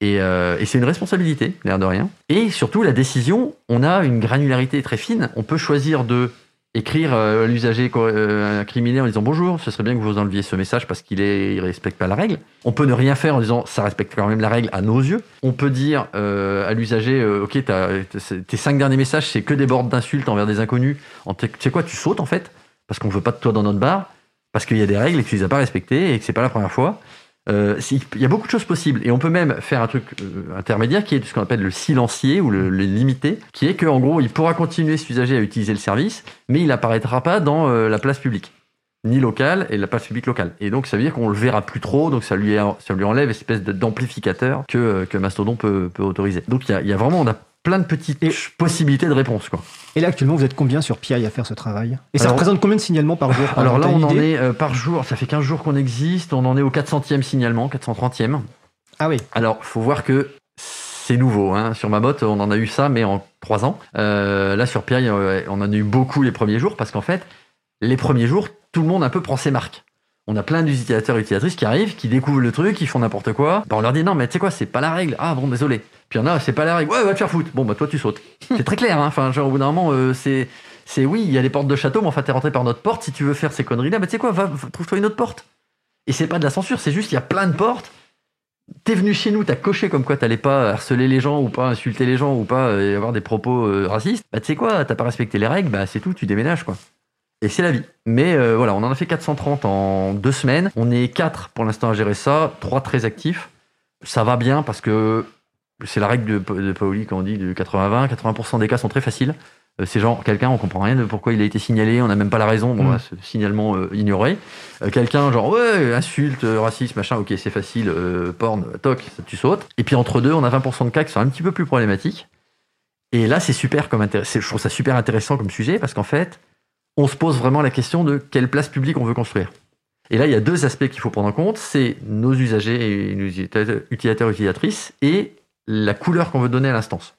Et, euh, et c'est une responsabilité, l'air de rien. Et surtout, la décision, on a une granularité très fine. On peut choisir de écrire euh, l'usager euh, incriminé en disant bonjour, ce serait bien que vous enleviez ce message parce qu'il ne respecte pas la règle. On peut ne rien faire en disant ça respecte quand même la règle à nos yeux. On peut dire euh, à l'usager ok, tes cinq derniers messages c'est que des bordes d'insultes envers des inconnus. Tu sais quoi, tu sautes en fait parce qu'on veut pas de toi dans notre bar parce qu'il y a des règles et que tu les as pas respectées et que c'est pas la première fois. Euh, il y a beaucoup de choses possibles et on peut même faire un truc euh, intermédiaire qui est ce qu'on appelle le silencier ou le, limité, qui est qu'en gros il pourra continuer cet à utiliser le service, mais il n'apparaîtra pas dans euh, la place publique ni locale et la place publique locale. Et donc ça veut dire qu'on le verra plus trop, donc ça lui, enlève une espèce d'amplificateur que, Mastodon peut, autoriser. Donc il y a, vraiment, plein de petites possibilités de réponse. Quoi. Et là, actuellement, vous êtes combien sur PI à faire ce travail? Et ça représente combien de signalements par jour? Alors là, on en est euh, par jour, ça fait 15 jours qu'on existe, on en est au 400e signalement, 430e. Ah oui. Alors, faut voir que c'est nouveau. Hein. Sur ma botte, on en a eu ça, mais en 3 ans. Euh, là, sur PI, on en a eu beaucoup les premiers jours, parce qu'en fait, les premiers jours, tout le monde un peu prend ses marques on a plein d'utilisateurs et utilisatrices qui arrivent, qui découvrent le truc, qui font n'importe quoi. Bah, on leur dit non, mais tu sais quoi, c'est pas la règle. Ah bon, désolé. Puis il y en a, c'est pas la règle. Ouais, va te faire foutre. Bon, bah toi, tu sautes. c'est très clair, hein. Enfin, genre, au bout d'un moment, euh, c'est. C'est oui, il y a des portes de château, mais enfin, t'es rentré par notre porte. Si tu veux faire ces conneries-là, bah tu sais quoi, va, trouve-toi une autre porte. Et c'est pas de la censure, c'est juste, il y a plein de portes. T'es venu chez nous, t'as coché comme quoi t'allais pas harceler les gens ou pas insulter les gens ou pas euh, avoir des propos euh, racistes. Bah tu sais quoi, t'as pas respecté les règles, bah c'est tout, tu déménages quoi. Et c'est la vie. Mais euh, voilà, on en a fait 430 en deux semaines. On est quatre pour l'instant à gérer ça, trois très actifs. Ça va bien parce que c'est la règle de, de Paoli quand on dit de 80-20. 80%, des cas sont très faciles. Euh, c'est genre quelqu'un, on comprend rien de pourquoi il a été signalé, on n'a même pas la raison, bon, Mm. ce signalement euh, ignoré. Euh, quelqu'un, genre, ouais, insulte, racisme, machin, ok, c'est facile, euh, porn, toc, ça, tu sautes. Et puis entre deux, on a 20% de cas qui sont un petit peu plus problématiques. Et là, c'est super comme intéressant, je trouve ça super intéressant comme sujet parce qu'en fait, on se pose vraiment la question de quelle place publique on veut construire. Et là, il y a deux aspects qu'il faut prendre en compte, c'est nos usagers et nos utilisateurs, utilisateurs, utilisatrices et la couleur qu'on veut donner à l'instance.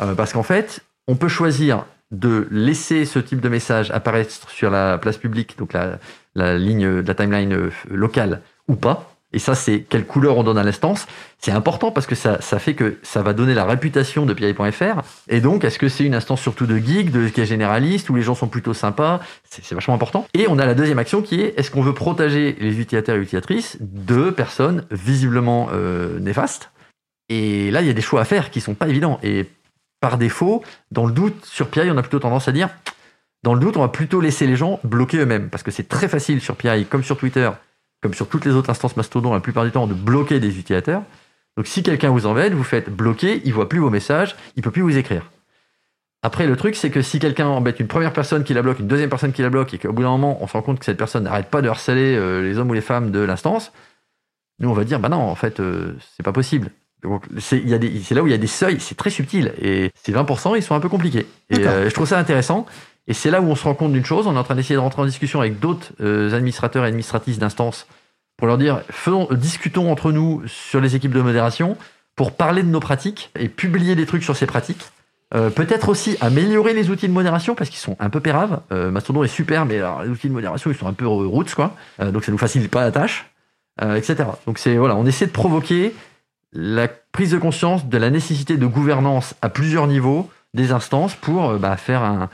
Euh, parce qu'en fait, on peut choisir de laisser ce type de message apparaître sur la place publique, donc la, ligne la timeline euh, locale, ou pas. Et ça, c'est quelle couleur on donne à l'instance. C'est important parce que ça, fait que ça va donner la réputation de PI.fr. Et donc, est-ce que c'est une instance surtout de geek, de qui est généraliste, où les gens sont plutôt sympas? C'est c'est vachement important. Et on a la deuxième action qui est est-ce qu'on veut protéger les utilisateurs et utilisatrices de personnes visiblement euh, néfastes? Et là, il y a des choix à faire qui sont pas évidents. Et par défaut, dans le doute, sur PI, on a plutôt tendance à dire dans le doute, on va plutôt laisser les gens bloquer eux-mêmes. Parce que c'est très facile sur PI, comme sur Twitter, comme sur toutes les autres instances Mastodon, la plupart du temps, de bloquer des utilisateurs. Donc si quelqu'un vous embête, vous faites bloquer, il voit plus vos messages, il peut plus vous écrire. Après, le truc, c'est que si quelqu'un embête une première personne qui la bloque, une deuxième personne qui la bloque, et qu'au bout d'un moment, on se rend compte que cette personne n'arrête pas de harceler euh, les hommes ou les femmes de l'instance, nous, on va dire, bah non, en fait, euh, c'est pas possible. Donc, c'est là où il y a des seuils, c'est très subtil. Et ces 20%, ils sont un peu compliqués. Et euh, je trouve ça intéressant. Et c'est là où on se rend compte d'une chose, on est en train d'essayer de rentrer en discussion avec d'autres euh, administrateurs et administratrices d'instances pour leur dire, faisons, euh, discutons entre nous sur les équipes de modération pour parler de nos pratiques et publier des trucs sur ces pratiques. Euh, Peut-être aussi améliorer les outils de modération parce qu'ils sont un peu péraves. Mastodon est super, mais alors, les outils de modération ils sont un peu roots quoi. Donc ça nous facilite pas la tâche, etc. Donc c'est voilà, on essaie de provoquer la prise de conscience de la nécessité de gouvernance à plusieurs niveaux des instances pour euh, bah, faire un, un-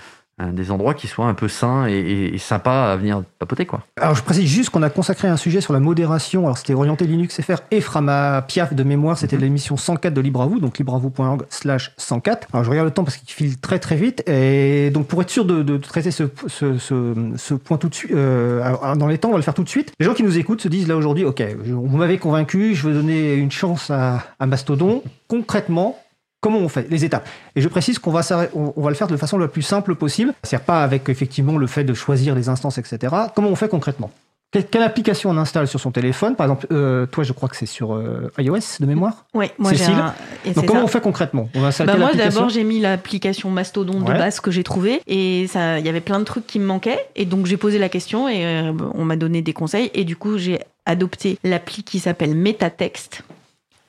des endroits qui soient un peu sains et, et- et sympas à venir papoter quoi. Alors, je précise juste qu'on a consacré un sujet sur la modération. Alors, c'était orienté Linux FR et Frama Piaf de mémoire. C'était l'émission 104 de Libre à vous, donc libreavou.org slash 104. Alors, je regarde le temps parce qu'il file très très vite. Et donc, pour être sûr de, de traiter ce, ce, ce, ce point tout de suite, euh, dans les temps, on va le faire tout de suite. Les gens qui nous écoutent se disent là aujourd'hui, OK, vous m'avez convaincu, je veux donner une chance à, à Mastodon. Concrètement, Comment on fait Les étapes. Et je précise qu'on va, on va le faire de façon la plus simple possible. C'est-à-dire pas avec effectivement le fait de choisir les instances, etc. Comment on fait concrètement? Quelle, application on installe sur son téléphone? Par exemple, euh, toi, je crois que c'est sur euh, iOS de mémoire? Ouais, moi j'ai un... Donc comment ça. on fait concrètement? On va Bah moi d'abord j'ai mis l'application Mastodon de base que j'ai trouvée et ça il y avait plein de trucs qui me manquaient et donc j'ai posé la question et euh, on m'a donné des conseils et du coup j'ai adopté l'appli qui s'appelle MetaText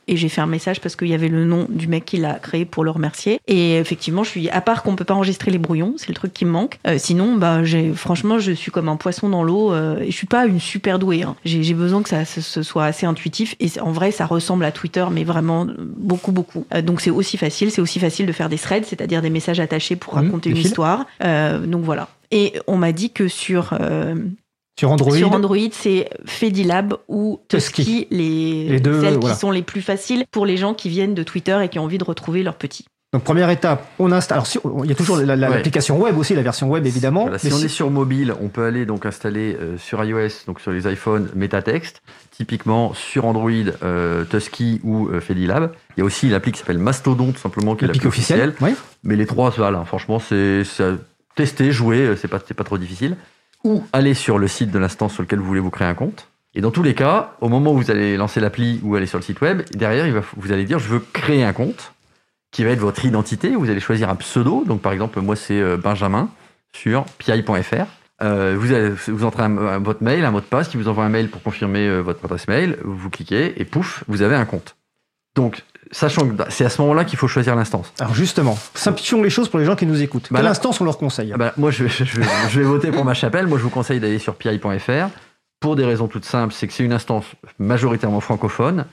et j'ai fait un message parce qu'il y avait le nom du mec qui l'a créé pour le remercier. Et effectivement je suis à part qu'on peut pas enregistrer les brouillons c'est le truc qui me manque. Euh, sinon bah j'ai franchement je suis comme un poisson dans l'eau euh, et je suis pas une super douée hein. j'ai j'ai besoin que ça ce, soit assez intuitif. Et en vrai ça ressemble à Twitter mais vraiment beaucoup beaucoup. Euh, donc c'est aussi facile. C'est aussi facile de faire des threads c'est-à-dire des messages attachés pour Mhm, raconter une histoire. Euh, donc voilà. Et on m'a dit que sur euh, Sur Android, sur Android, c'est Fedilab ou Tusky. Tusky, les, Les deux, celles voilà. qui sont les plus faciles pour les gens qui viennent de Twitter et qui ont envie de retrouver leurs petits. Donc première étape, on installe. Alors si- il y a toujours la- la- Ouais. l'application web aussi, la version web évidemment. Voilà, si Mais on si- est sur mobile, on peut aller donc installer euh, sur iOS, donc sur les iPhones, MetaText. Typiquement sur Android, euh, Tusky ou euh, Fedilab. Il y a aussi l'appli qui s'appelle Mastodon, tout simplement, qui est l'appli officielle. officielle. Mais les trois, voilà, franchement, c'est tester, jouer, euh, c'est pas, c'est pas trop difficile. Ou aller sur le site de l'instance sur lequel vous voulez vous créer un compte. Et dans tous les cas, au moment où vous allez lancer l'appli ou aller sur le site web, derrière, vous allez dire je veux créer un compte qui va être votre identité. Vous allez choisir un pseudo. Donc par exemple, moi c'est euh, Benjamin sur pi.fr. Euh, vous, vous entrez un- un- votre mail, un mot de passe qui vous envoie un mail pour confirmer euh, votre adresse mail. Vous cliquez et pouf, vous avez un compte. Donc, sachant que c'est à ce moment-là qu'il faut choisir l'instance. Alors justement, simplifions les choses pour les gens qui nous écoutent. Bah Quelle là- instance on leur conseille Ah bah, moi, je, vais- je je vais voter pour ma chapelle. Moi, je vous conseille d'aller sur pi.fr pour des raisons toutes simples. C'est que c'est une instance majoritairement francophone,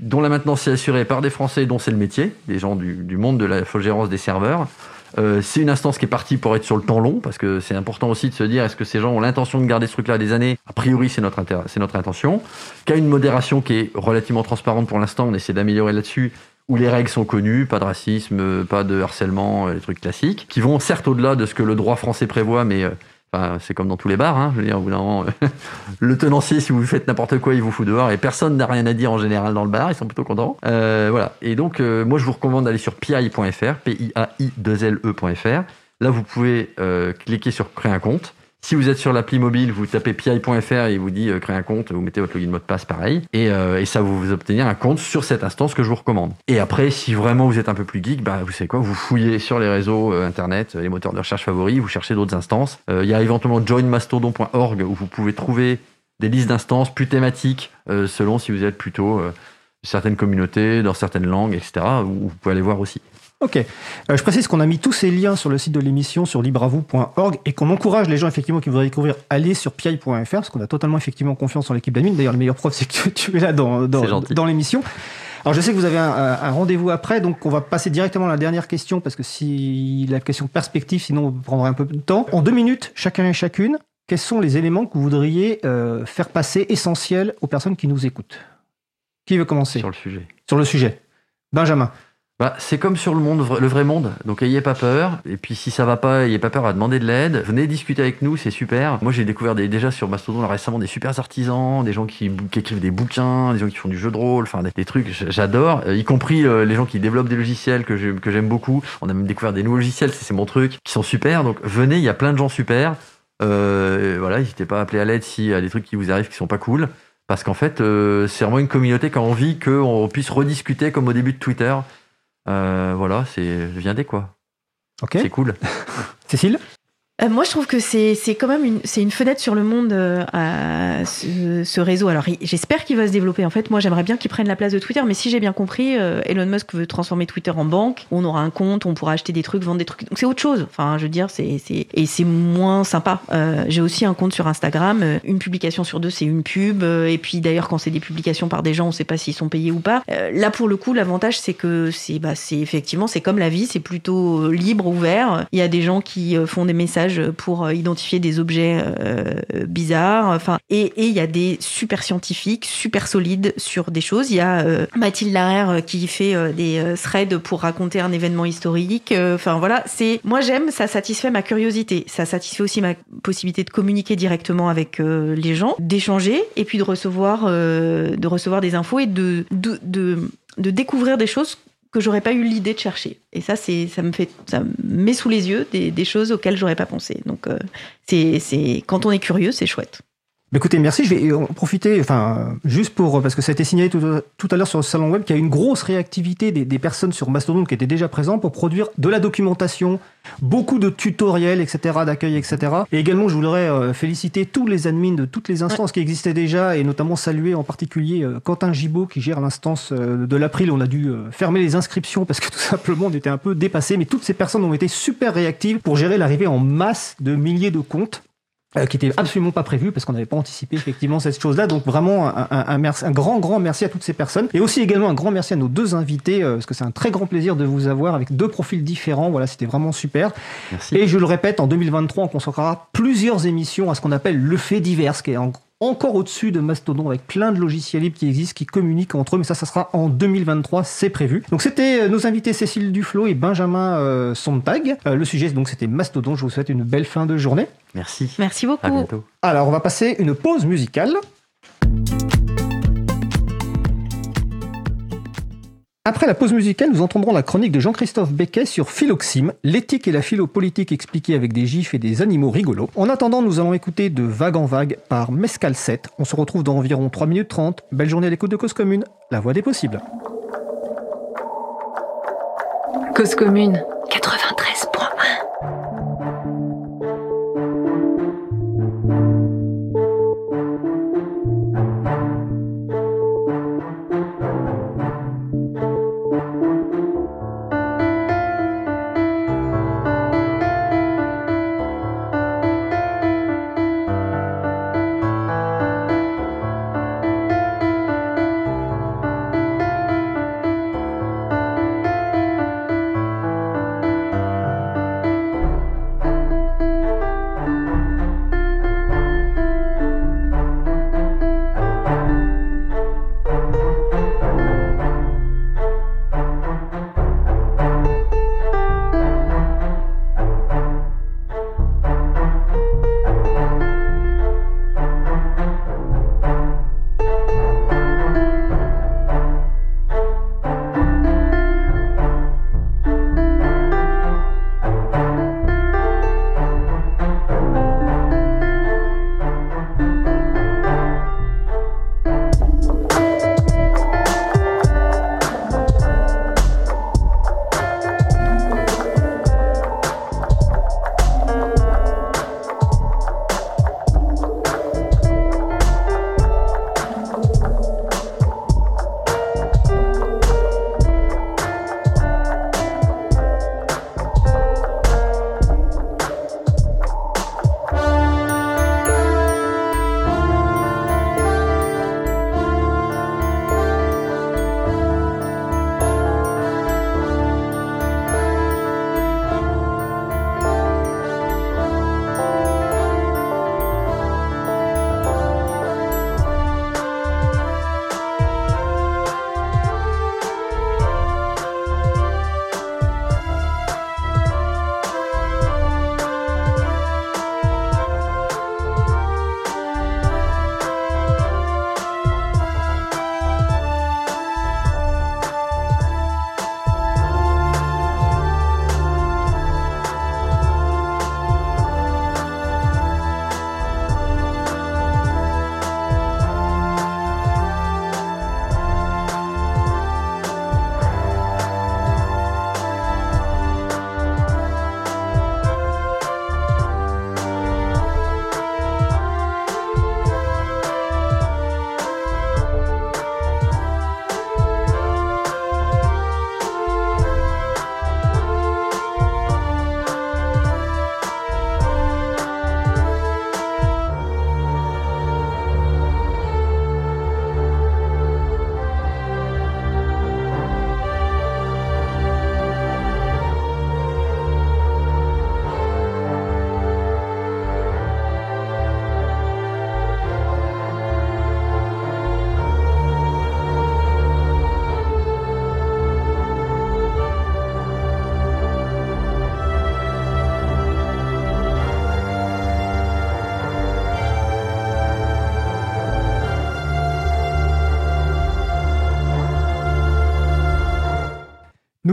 dont la maintenance est assurée par des Français dont c'est le métier, des gens du, du monde de la gérance des serveurs. Euh, c'est une instance qui est partie pour être sur le temps long, parce que c'est important aussi de se dire est-ce que ces gens ont l'intention de garder ce truc-là des années? A priori, c'est notre, notre intention. Qui a une modération qui est relativement transparente pour l'instant, on essaie d'améliorer là-dessus, où les règles sont connues, pas de racisme, pas de harcèlement, euh, les trucs classiques, qui vont certes au-delà de ce que le droit français prévoit, mais euh, c'est comme dans tous les bars. Hein, je veux dire, au bout euh, le tenancier, si vous faites n'importe quoi, il vous fout dehors et personne n'a rien à dire en général dans le bar, ils sont plutôt contents. Euh, voilà. Et donc, euh, moi, je vous recommande d'aller sur pi.fr, p i a i 2 l e.fr. Là, vous pouvez cliquer sur créer un compte. Si vous êtes sur l'appli mobile, vous tapez pi.fr et il vous dit euh, créer un compte, vous mettez votre login mot de passe pareil, et, euh, ça vous, vous un compte sur cette instance que je vous recommande. Et après, si vraiment vous êtes un peu plus geek, bah, vous savez quoi, vous fouillez sur les réseaux euh, internet, les moteurs de recherche favoris, vous cherchez d'autres instances. Euh, Il y a éventuellement joinmastodon.org où vous pouvez trouver des listes d'instances plus thématiques euh, selon si vous êtes plutôt euh, certaines communautés, dans certaines langues, etc. Vous pouvez aller voir aussi. Ok. Euh, je précise qu'on a mis tous ces liens sur le site de l'émission sur libravou.org et qu'on encourage les gens effectivement qui voudraient découvrir à aller sur pi.fr parce qu'on a totalement effectivement confiance en l'équipe d'admin. D'ailleurs, le meilleur preuve, c'est que tu es là dans, l'émission. Alors, je sais que vous avez un, un rendez-vous après, donc on va passer directement à la dernière question parce que si la question perspective, sinon on prendrait un peu de temps. En deux minutes, chacun et chacune, quels sont les éléments que vous voudriez euh, faire passer essentiels aux personnes qui nous écoutent? Qui veut commencer? Sur le sujet. Sur le sujet. Benjamin. Bah, c'est comme sur le monde, le vrai monde. Donc, ayez pas peur. Et puis, si ça va pas, ayez pas peur à demander de l'aide. Venez discuter avec nous, c'est super. Moi, j'ai découvert déjà sur Mastodon récemment des super artisans, des gens qui, écrivent des bouquins, des gens qui font du jeu de rôle, enfin, des, des trucs, j'adore. Euh, y compris euh, les gens qui développent des logiciels que j'aime que j'aime beaucoup. On a même découvert des nouveaux logiciels, c'est c'est mon truc, qui sont super. Donc, venez, il y a plein de gens super. Euh, voilà, n'hésitez pas à appeler à l'aide s'il y a des trucs qui vous arrivent qui sont pas cool. Parce qu'en fait, euh, c'est vraiment une communauté qui a envie qu'on puisse rediscuter comme au début de Twitter. Euh, voilà, c'est viendez quoi. Ok. C'est cool. Cécile? Euh, moi, je trouve que c'est c'est quand même une, c'est une fenêtre sur le monde euh, ce, ce réseau. Alors, j'espère qu'il va se développer. En fait, moi, j'aimerais bien qu'il prenne la place de Twitter. Mais si j'ai bien compris, euh, Elon Musk veut transformer Twitter en banque. On aura un compte, on pourra acheter des trucs, vendre des trucs. Donc, c'est autre chose. Enfin, je veux dire, c'est c'est- et c'est moins sympa. Euh, j'ai aussi un compte sur Instagram. Euh, Une publication sur deux, c'est une pub. Et puis, d'ailleurs, quand c'est des publications par des gens, on sait pas s'ils sont payés ou pas. Là, pour le coup, l'avantage, c'est que c'est bah, c'est effectivement, c'est comme la vie, c'est plutôt libre, ouvert. Il y a des gens qui font des messages pour euh, identifier des objets euh, bizarres. Enfin, et il y a des super scientifiques, super solides sur des choses. Il y a euh, Mathilde Larère qui fait des threads pour raconter un événement historique. Enfin voilà, c'est moi j'aime, ça satisfait ma curiosité, ça satisfait aussi ma possibilité de communiquer directement avec les gens, d'échanger et puis de recevoir de recevoir des infos et de de, de de découvrir des choses que j'aurais pas eu l'idée de chercher. Et ça, c'est, ça me fait, ça me met sous les yeux des, des choses auxquelles j'aurais pas pensé. Donc, euh, c'est, c'est, quand on est curieux, c'est chouette. Écoutez, merci. Je vais en profiter, enfin, juste pour, parce que ça a été signalé tout, tout à l'heure sur le salon web, qu'il y a une grosse réactivité des, des personnes sur Mastodon qui étaient déjà présentes pour produire de la documentation, beaucoup de tutoriels, etc., d'accueil, etc. Et également, je voudrais euh, féliciter tous les admins de toutes les instances qui existaient déjà, et notamment saluer en particulier euh, Quentin Gibaud qui gère l'instance euh, de l'April. On a dû fermer les inscriptions parce que tout simplement on était un peu dépassé, mais toutes ces personnes ont été super réactives pour gérer l'arrivée en masse de milliers de comptes euh, qui était absolument pas prévu parce qu'on n'avait pas anticipé effectivement cette chose-là. Donc vraiment un, un- un merci- un grand, grand merci à toutes ces personnes. Et aussi également un grand merci à nos deux invités euh, parce que c'est un très grand plaisir de vous avoir avec deux profils différents. Voilà, c'était vraiment super. Merci. Et je le répète, en 2023, on consacrera plusieurs émissions à ce qu'on appelle le fait divers, qui est en- encore au-dessus de Mastodon avec plein de logiciels libres qui existent, qui communiquent entre eux, mais ça, ça sera en 2023, c'est prévu. Donc c'était euh, nos invités Cécile Duflo et Benjamin euh, Sontag. Euh, le sujet, donc, c'était Mastodon. Je vous souhaite une belle fin de journée. Merci. Merci À beaucoup. bientôt. Alors, on va passer une pause musicale. Après la pause musicale, nous entendrons la chronique de Jean-Christophe Becquet sur Philoxime, l'éthique et la philopolitique expliquée avec des gifs et des animaux rigolos. En attendant, nous allons écouter de Vague en Vague par Mescal 7. On se retrouve dans environ 3 minutes 30. Belle journée à l'écoute de Cause Commune, la voix des possibles. Cause commune 93.1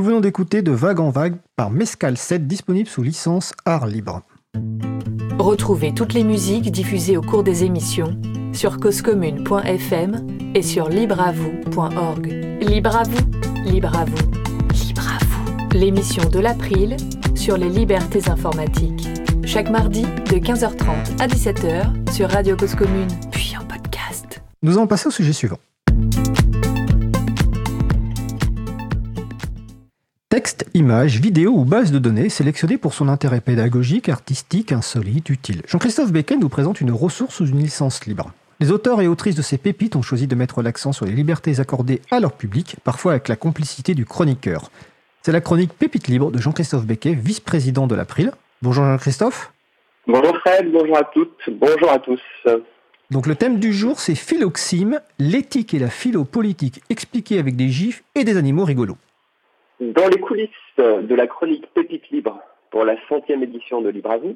Nous venons d'écouter De Vague en Vague par Mescal 7, disponible sous licence Art Libre. Retrouvez toutes les musiques diffusées au cours des émissions sur causecommune.fm et sur libreavoue.org. Libre à vous, libre à vous, libre à vous. L'émission de l'April sur les libertés informatiques. Chaque mardi de 15h30 à 17h sur Radio Cause Commune, puis en podcast. Nous allons passer au sujet suivant. Images, vidéos ou bases de données sélectionnées pour son intérêt pédagogique, artistique, insolite, utile. Jean-Christophe Becquet nous présente une ressource sous une licence libre. Les auteurs et autrices de ces pépites ont choisi de mettre l'accent sur les libertés accordées à leur public, parfois avec la complicité du chroniqueur. C'est la chronique Pépite libre de Jean-Christophe Becquet, vice-président de l'April. Bonjour Jean-Christophe. Bonjour Fred, bonjour à toutes, bonjour à tous. Donc le thème du jour, c'est Philoxime, l'éthique et la philo-politique expliquée avec des gifs et des animaux rigolos. Dans les coulisses de la chronique Pépite Libre pour la centième édition de Libre à vous,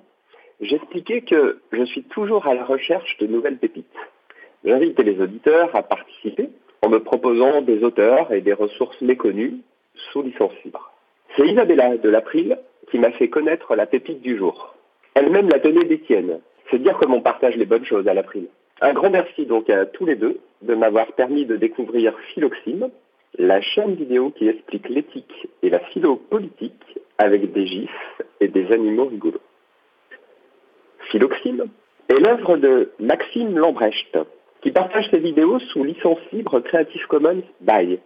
j'expliquais que je suis toujours à la recherche de nouvelles pépites. J'invite les auditeurs à participer en me proposant des auteurs et des ressources méconnues sous licence libre. C'est Isabella de l'April qui m'a fait connaître la pépite du jour. Elle-même la donnée d'Étienne. C'est dire comment on partage les bonnes choses à l'April. Un grand merci donc à tous les deux de m'avoir permis de découvrir Philoxime, la chaîne vidéo qui explique l'éthique et la philo-politique avec des gifs et des animaux rigolos. Philoxime est l'œuvre de Maxime Lambrecht, qui partage ses vidéos sous licence libre Creative Commons by.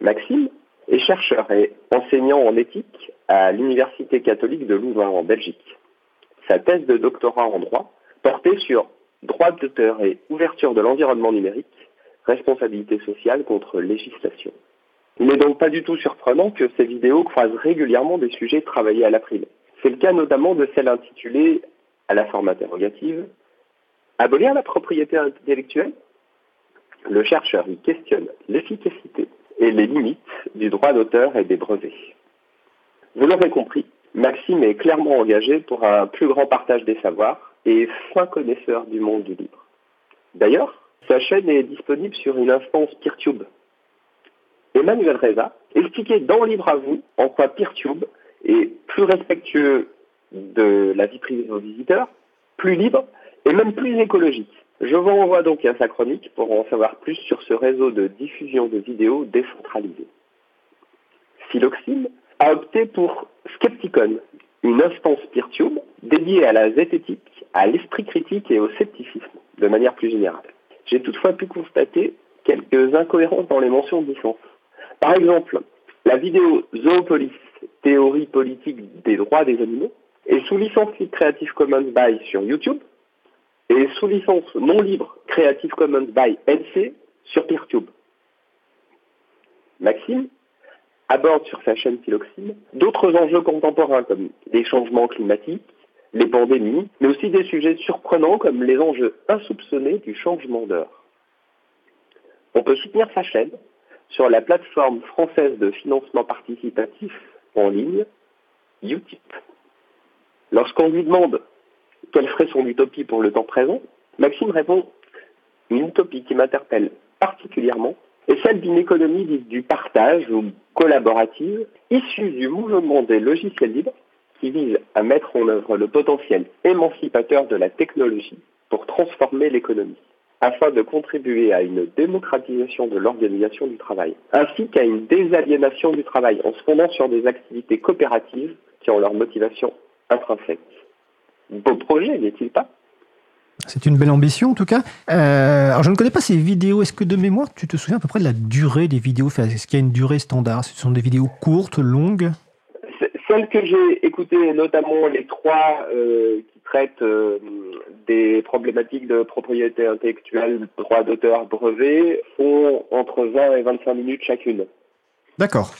Maxime est chercheur et enseignant en éthique à l'Université catholique de Louvain en Belgique. Sa thèse de doctorat en droit portait sur droit d'auteur et ouverture de l'environnement numérique responsabilité sociale contre législation. Il n'est donc pas du tout surprenant que ces vidéos croisent régulièrement des sujets travaillés à l'April. C'est le cas notamment de celle intitulée à la forme interrogative Abolir la propriété intellectuelle? Le chercheur y questionne l'efficacité et les limites du droit d'auteur et des brevets. Vous l'aurez compris, Maxime est clairement engagé pour un plus grand partage des savoirs et fin connaisseur du monde du livre. D'ailleurs, sa chaîne est disponible sur une instance PeerTube. Emmanuel Reza expliquait dans Libre à vous en quoi PeerTube est plus respectueux de la vie privée de vos visiteurs, plus libre et même plus écologique. Je vous renvoie donc à sa chronique pour en savoir plus sur ce réseau de diffusion de vidéos décentralisé. Philoxime a opté pour Skepticon, une instance PeerTube dédiée à la zététique, à l'esprit critique et au scepticisme, de manière plus générale. J'ai toutefois pu constater quelques incohérences dans les mentions de licence. Par exemple, la vidéo Zoopolis, théorie politique des droits des animaux, est sous licence Creative Commons by sur YouTube et sous licence non libre Creative Commons by NC sur PeerTube. Maxime aborde sur sa chaîne Philoxime d'autres enjeux contemporains comme les changements climatiques, les pandémies, mais aussi des sujets surprenants comme les enjeux insoupçonnés du changement d'heure. On peut soutenir sa chaîne sur la plateforme française de financement participatif en ligne, Utip. Lorsqu'on lui demande quelle serait son utopie pour le temps présent, Maxime répond Une utopie qui m'interpelle particulièrement est celle d'une économie du partage ou collaborative issue du mouvement des logiciels libres qui vise à mettre en œuvre le potentiel émancipateur de la technologie pour transformer l'économie, afin de contribuer à une démocratisation de l'organisation du travail, ainsi qu'à une désaliénation du travail en se fondant sur des activités coopératives qui ont leur motivation intrinsèque. Beau projet, n'est-il pas? C'est une belle ambition en tout cas. Euh, alors je ne connais pas ces vidéos. Est-ce que de mémoire, tu te souviens à peu près de la durée des vidéos? Est-ce qu'il y a une durée standard? Ce sont des vidéos courtes, longues? Celles que j'ai écoutées, notamment les trois euh, qui traitent euh, des problématiques de propriété intellectuelle, droit d'auteur, brevet, font entre 20 et 25 minutes chacune. D'accord.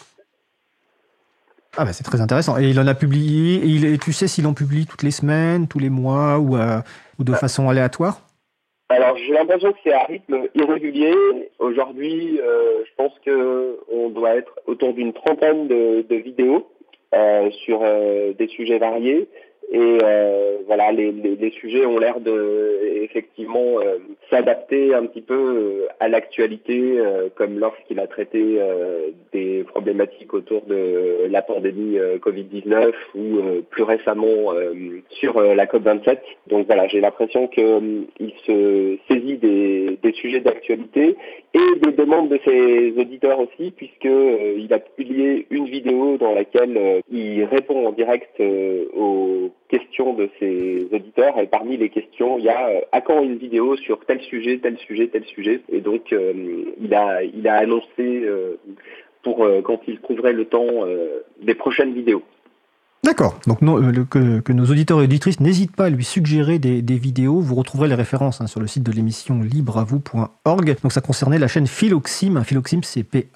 Ah bah c'est très intéressant. Et il en a publié, et, il, tu sais s'il en publie toutes les semaines, tous les mois ou, euh, ou de façon aléatoire? Alors j'ai l'impression que c'est à rythme irrégulier. Aujourd'hui, je pense qu'on doit être autour d'une trentaine de vidéos. Euh, sur euh, des sujets variés. Et euh, voilà, les, les, sujets ont l'air de effectivement euh, s'adapter un petit peu euh, à l'actualité, comme lorsqu'il a traité des problématiques autour de la pandémie Covid-19 ou plus récemment sur la COP27. Donc voilà, j'ai l'impression qu'il se saisit des, des sujets d'actualité et des demandes de ses auditeurs aussi, puisqu'il il a publié une vidéo dans laquelle il répond en direct aux questions de ses auditeurs. Et parmi les questions, il y a euh, à quand une vidéo sur tel sujet, tel sujet, tel sujet. Et donc, euh, il, a, il a annoncé euh, pour quand il trouverait le temps des prochaines vidéos. D'accord. Donc que, nos auditeurs et auditrices n'hésitent pas à lui suggérer des, vidéos. Vous retrouverez les références hein, sur le site de l'émission libreavou.org. Donc ça concernait la chaîne Philoxime. Philoxime, c'est P-H-I-L-O-X-I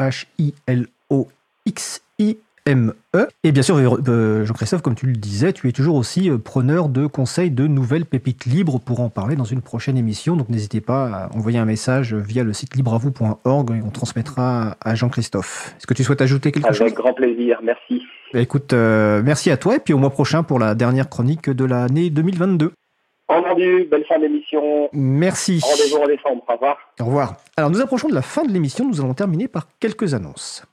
ME. Et bien sûr, euh, Jean-Christophe, comme tu le disais, tu es toujours aussi euh, preneur de conseils de nouvelles pépites libres pour en parler dans une prochaine émission. Donc n'hésitez pas à envoyer un message via le site libreavou.org et on transmettra à Jean-Christophe. Est-ce que tu souhaites ajouter quelque chose? Avec grand plaisir, merci. Bah, écoute, euh, merci à toi et puis au mois prochain pour la dernière chronique de l'année 2022. Entendu, belle fin d'émission. Merci. Rendez-vous en décembre, au revoir. Au revoir. Alors nous approchons de la fin de l'émission, nous allons terminer par quelques annonces.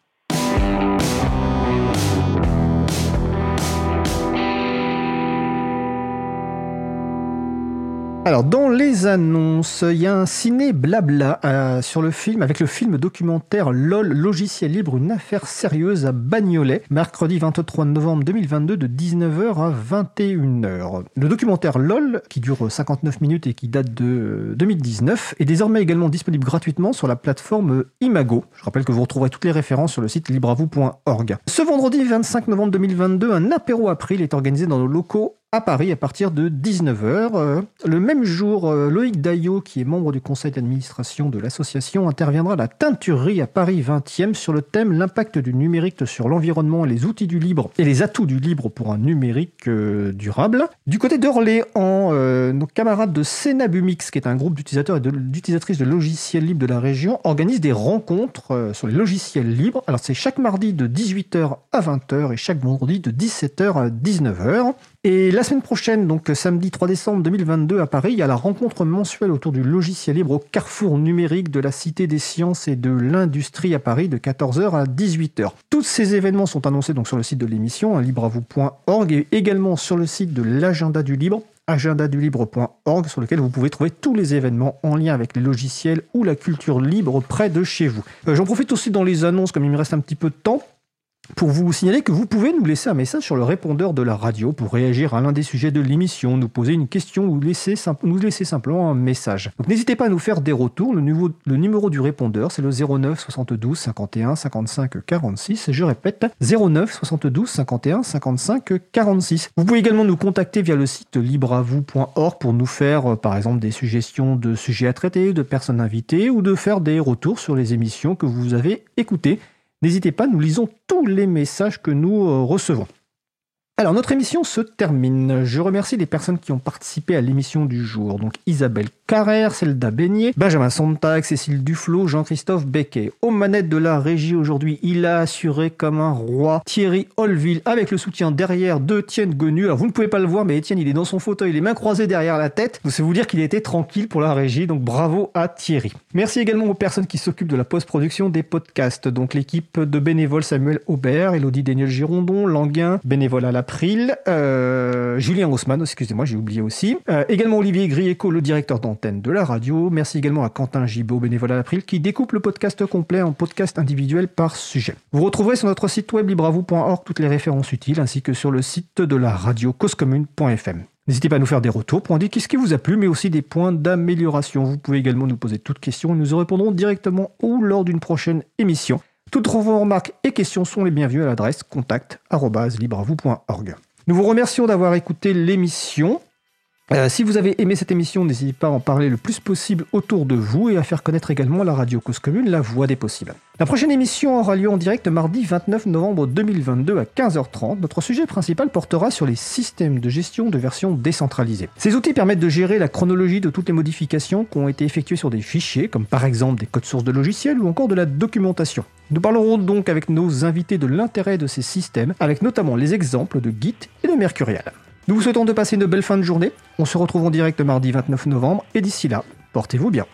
Alors, dans les annonces, il y a un ciné blabla euh, sur le film, avec le film documentaire LOL, logiciel libre, une affaire sérieuse à Bagnolet, mercredi 23 novembre 2022 de 19h à 21h. Le documentaire LOL, qui dure 59 minutes et qui date de 2019, est désormais également disponible gratuitement sur la plateforme Imago. Je rappelle que vous retrouverez toutes les références sur le site libravou.org. Ce vendredi 25 novembre 2022, un apéro April est organisé dans nos locaux à Paris à partir de 19h. Euh, le même jour, euh, Loïc Daillot, qui est membre du conseil d'administration de l'association, interviendra à la teinturerie à Paris 20e sur le thème L'impact du numérique sur l'environnement, les outils du libre et les atouts du libre pour un numérique euh, durable. Du côté d'Orléans, nos camarades de Senabumix, qui est un groupe d'utilisateurs et d'utilisatrices de, logiciels libres de la région, organisent des rencontres sur les logiciels libres. Alors c'est chaque mardi de 18h à 20h et chaque vendredi de 17h à 19h. Et la semaine prochaine, donc samedi 3 décembre 2022 à Paris, il y a la rencontre mensuelle autour du logiciel libre au carrefour numérique de la Cité des Sciences et de l'Industrie à Paris de 14h à 18h. Tous ces événements sont annoncés donc sur le site de l'émission, hein, et également sur le site de l'agenda du libre agendadulibre.org sur lequel vous pouvez trouver tous les événements en lien avec les logiciels ou la culture libre près de chez vous. Euh, j'en profite aussi dans les annonces comme il me reste un petit peu de temps pour vous signaler que vous pouvez nous laisser un message sur le répondeur de la radio pour réagir à l'un des sujets de l'émission, nous poser une question ou nous laisser simplement un message. Donc n'hésitez pas à nous faire des retours. Le, le numéro du répondeur, c'est le 09 72 51 55 46. Je répète, 09 72 51 55 46. Vous pouvez également nous contacter via le site libreavou.org pour nous faire, euh, par exemple, des suggestions de sujets à traiter, de personnes invitées ou de faire des retours sur les émissions que vous avez écoutées. N'hésitez pas, nous lisons tous les messages que nous euh, recevons. Alors, notre émission se termine. Je remercie les personnes qui ont participé à l'émission du jour. Donc, Isabelle Carrère, Zelda Beignet, Benjamin Sontag, Cécile Duflo, Jean-Christophe Becquet. Aux manettes de la régie aujourd'hui, il a assuré comme un roi Thierry Holville avec le soutien derrière d'Etienne Gonu. Alors, vous ne pouvez pas le voir, mais Étienne, il est dans son fauteuil, les mains croisées derrière la tête. Donc, c'est vous dire qu'il était tranquille pour la régie. Donc, bravo à Thierry. Merci également aux personnes qui s'occupent de la post-production des podcasts. Donc, l'équipe de bénévoles Samuel Aubert, Elodie Daniel Girondon, Languin, bénévole à la April, euh, Julien Haussmann, excusez-moi, j'ai oublié aussi. Euh, également Olivier Grieco, le directeur d'antenne de la radio. Merci également à Quentin Gibaud, bénévole à l'April, qui découpe le podcast complet en podcast individuel par sujet. Vous retrouverez sur notre site web libravou.org toutes les références utiles, ainsi que sur le site de la radio causecommune.fm. N'hésitez pas à nous faire des retours pour indiquer ce qui vous a plu, mais aussi des points d'amélioration. Vous pouvez également nous poser toutes questions et nous y répondrons directement ou lors d'une prochaine émission. Toutes vos remarques et questions sont les bienvenues à l'adresse contact.libravou.org. Nous vous remercions d'avoir écouté l'émission. Euh, si vous avez aimé cette émission, n'hésitez pas à en parler le plus possible autour de vous et à faire connaître également la radio Cause Commune, la voix des possibles. La prochaine émission aura lieu en direct mardi 29 novembre 2022 à 15h30. Notre sujet principal portera sur les systèmes de gestion de version décentralisée. Ces outils permettent de gérer la chronologie de toutes les modifications qui ont été effectuées sur des fichiers, comme par exemple des codes sources de logiciels ou encore de la documentation. Nous parlerons donc avec nos invités de l'intérêt de ces systèmes, avec notamment les exemples de Git et de Mercurial. Nous vous souhaitons de passer une belle fin de journée. On se retrouve en direct mardi 29 novembre et d'ici là, portez-vous bien.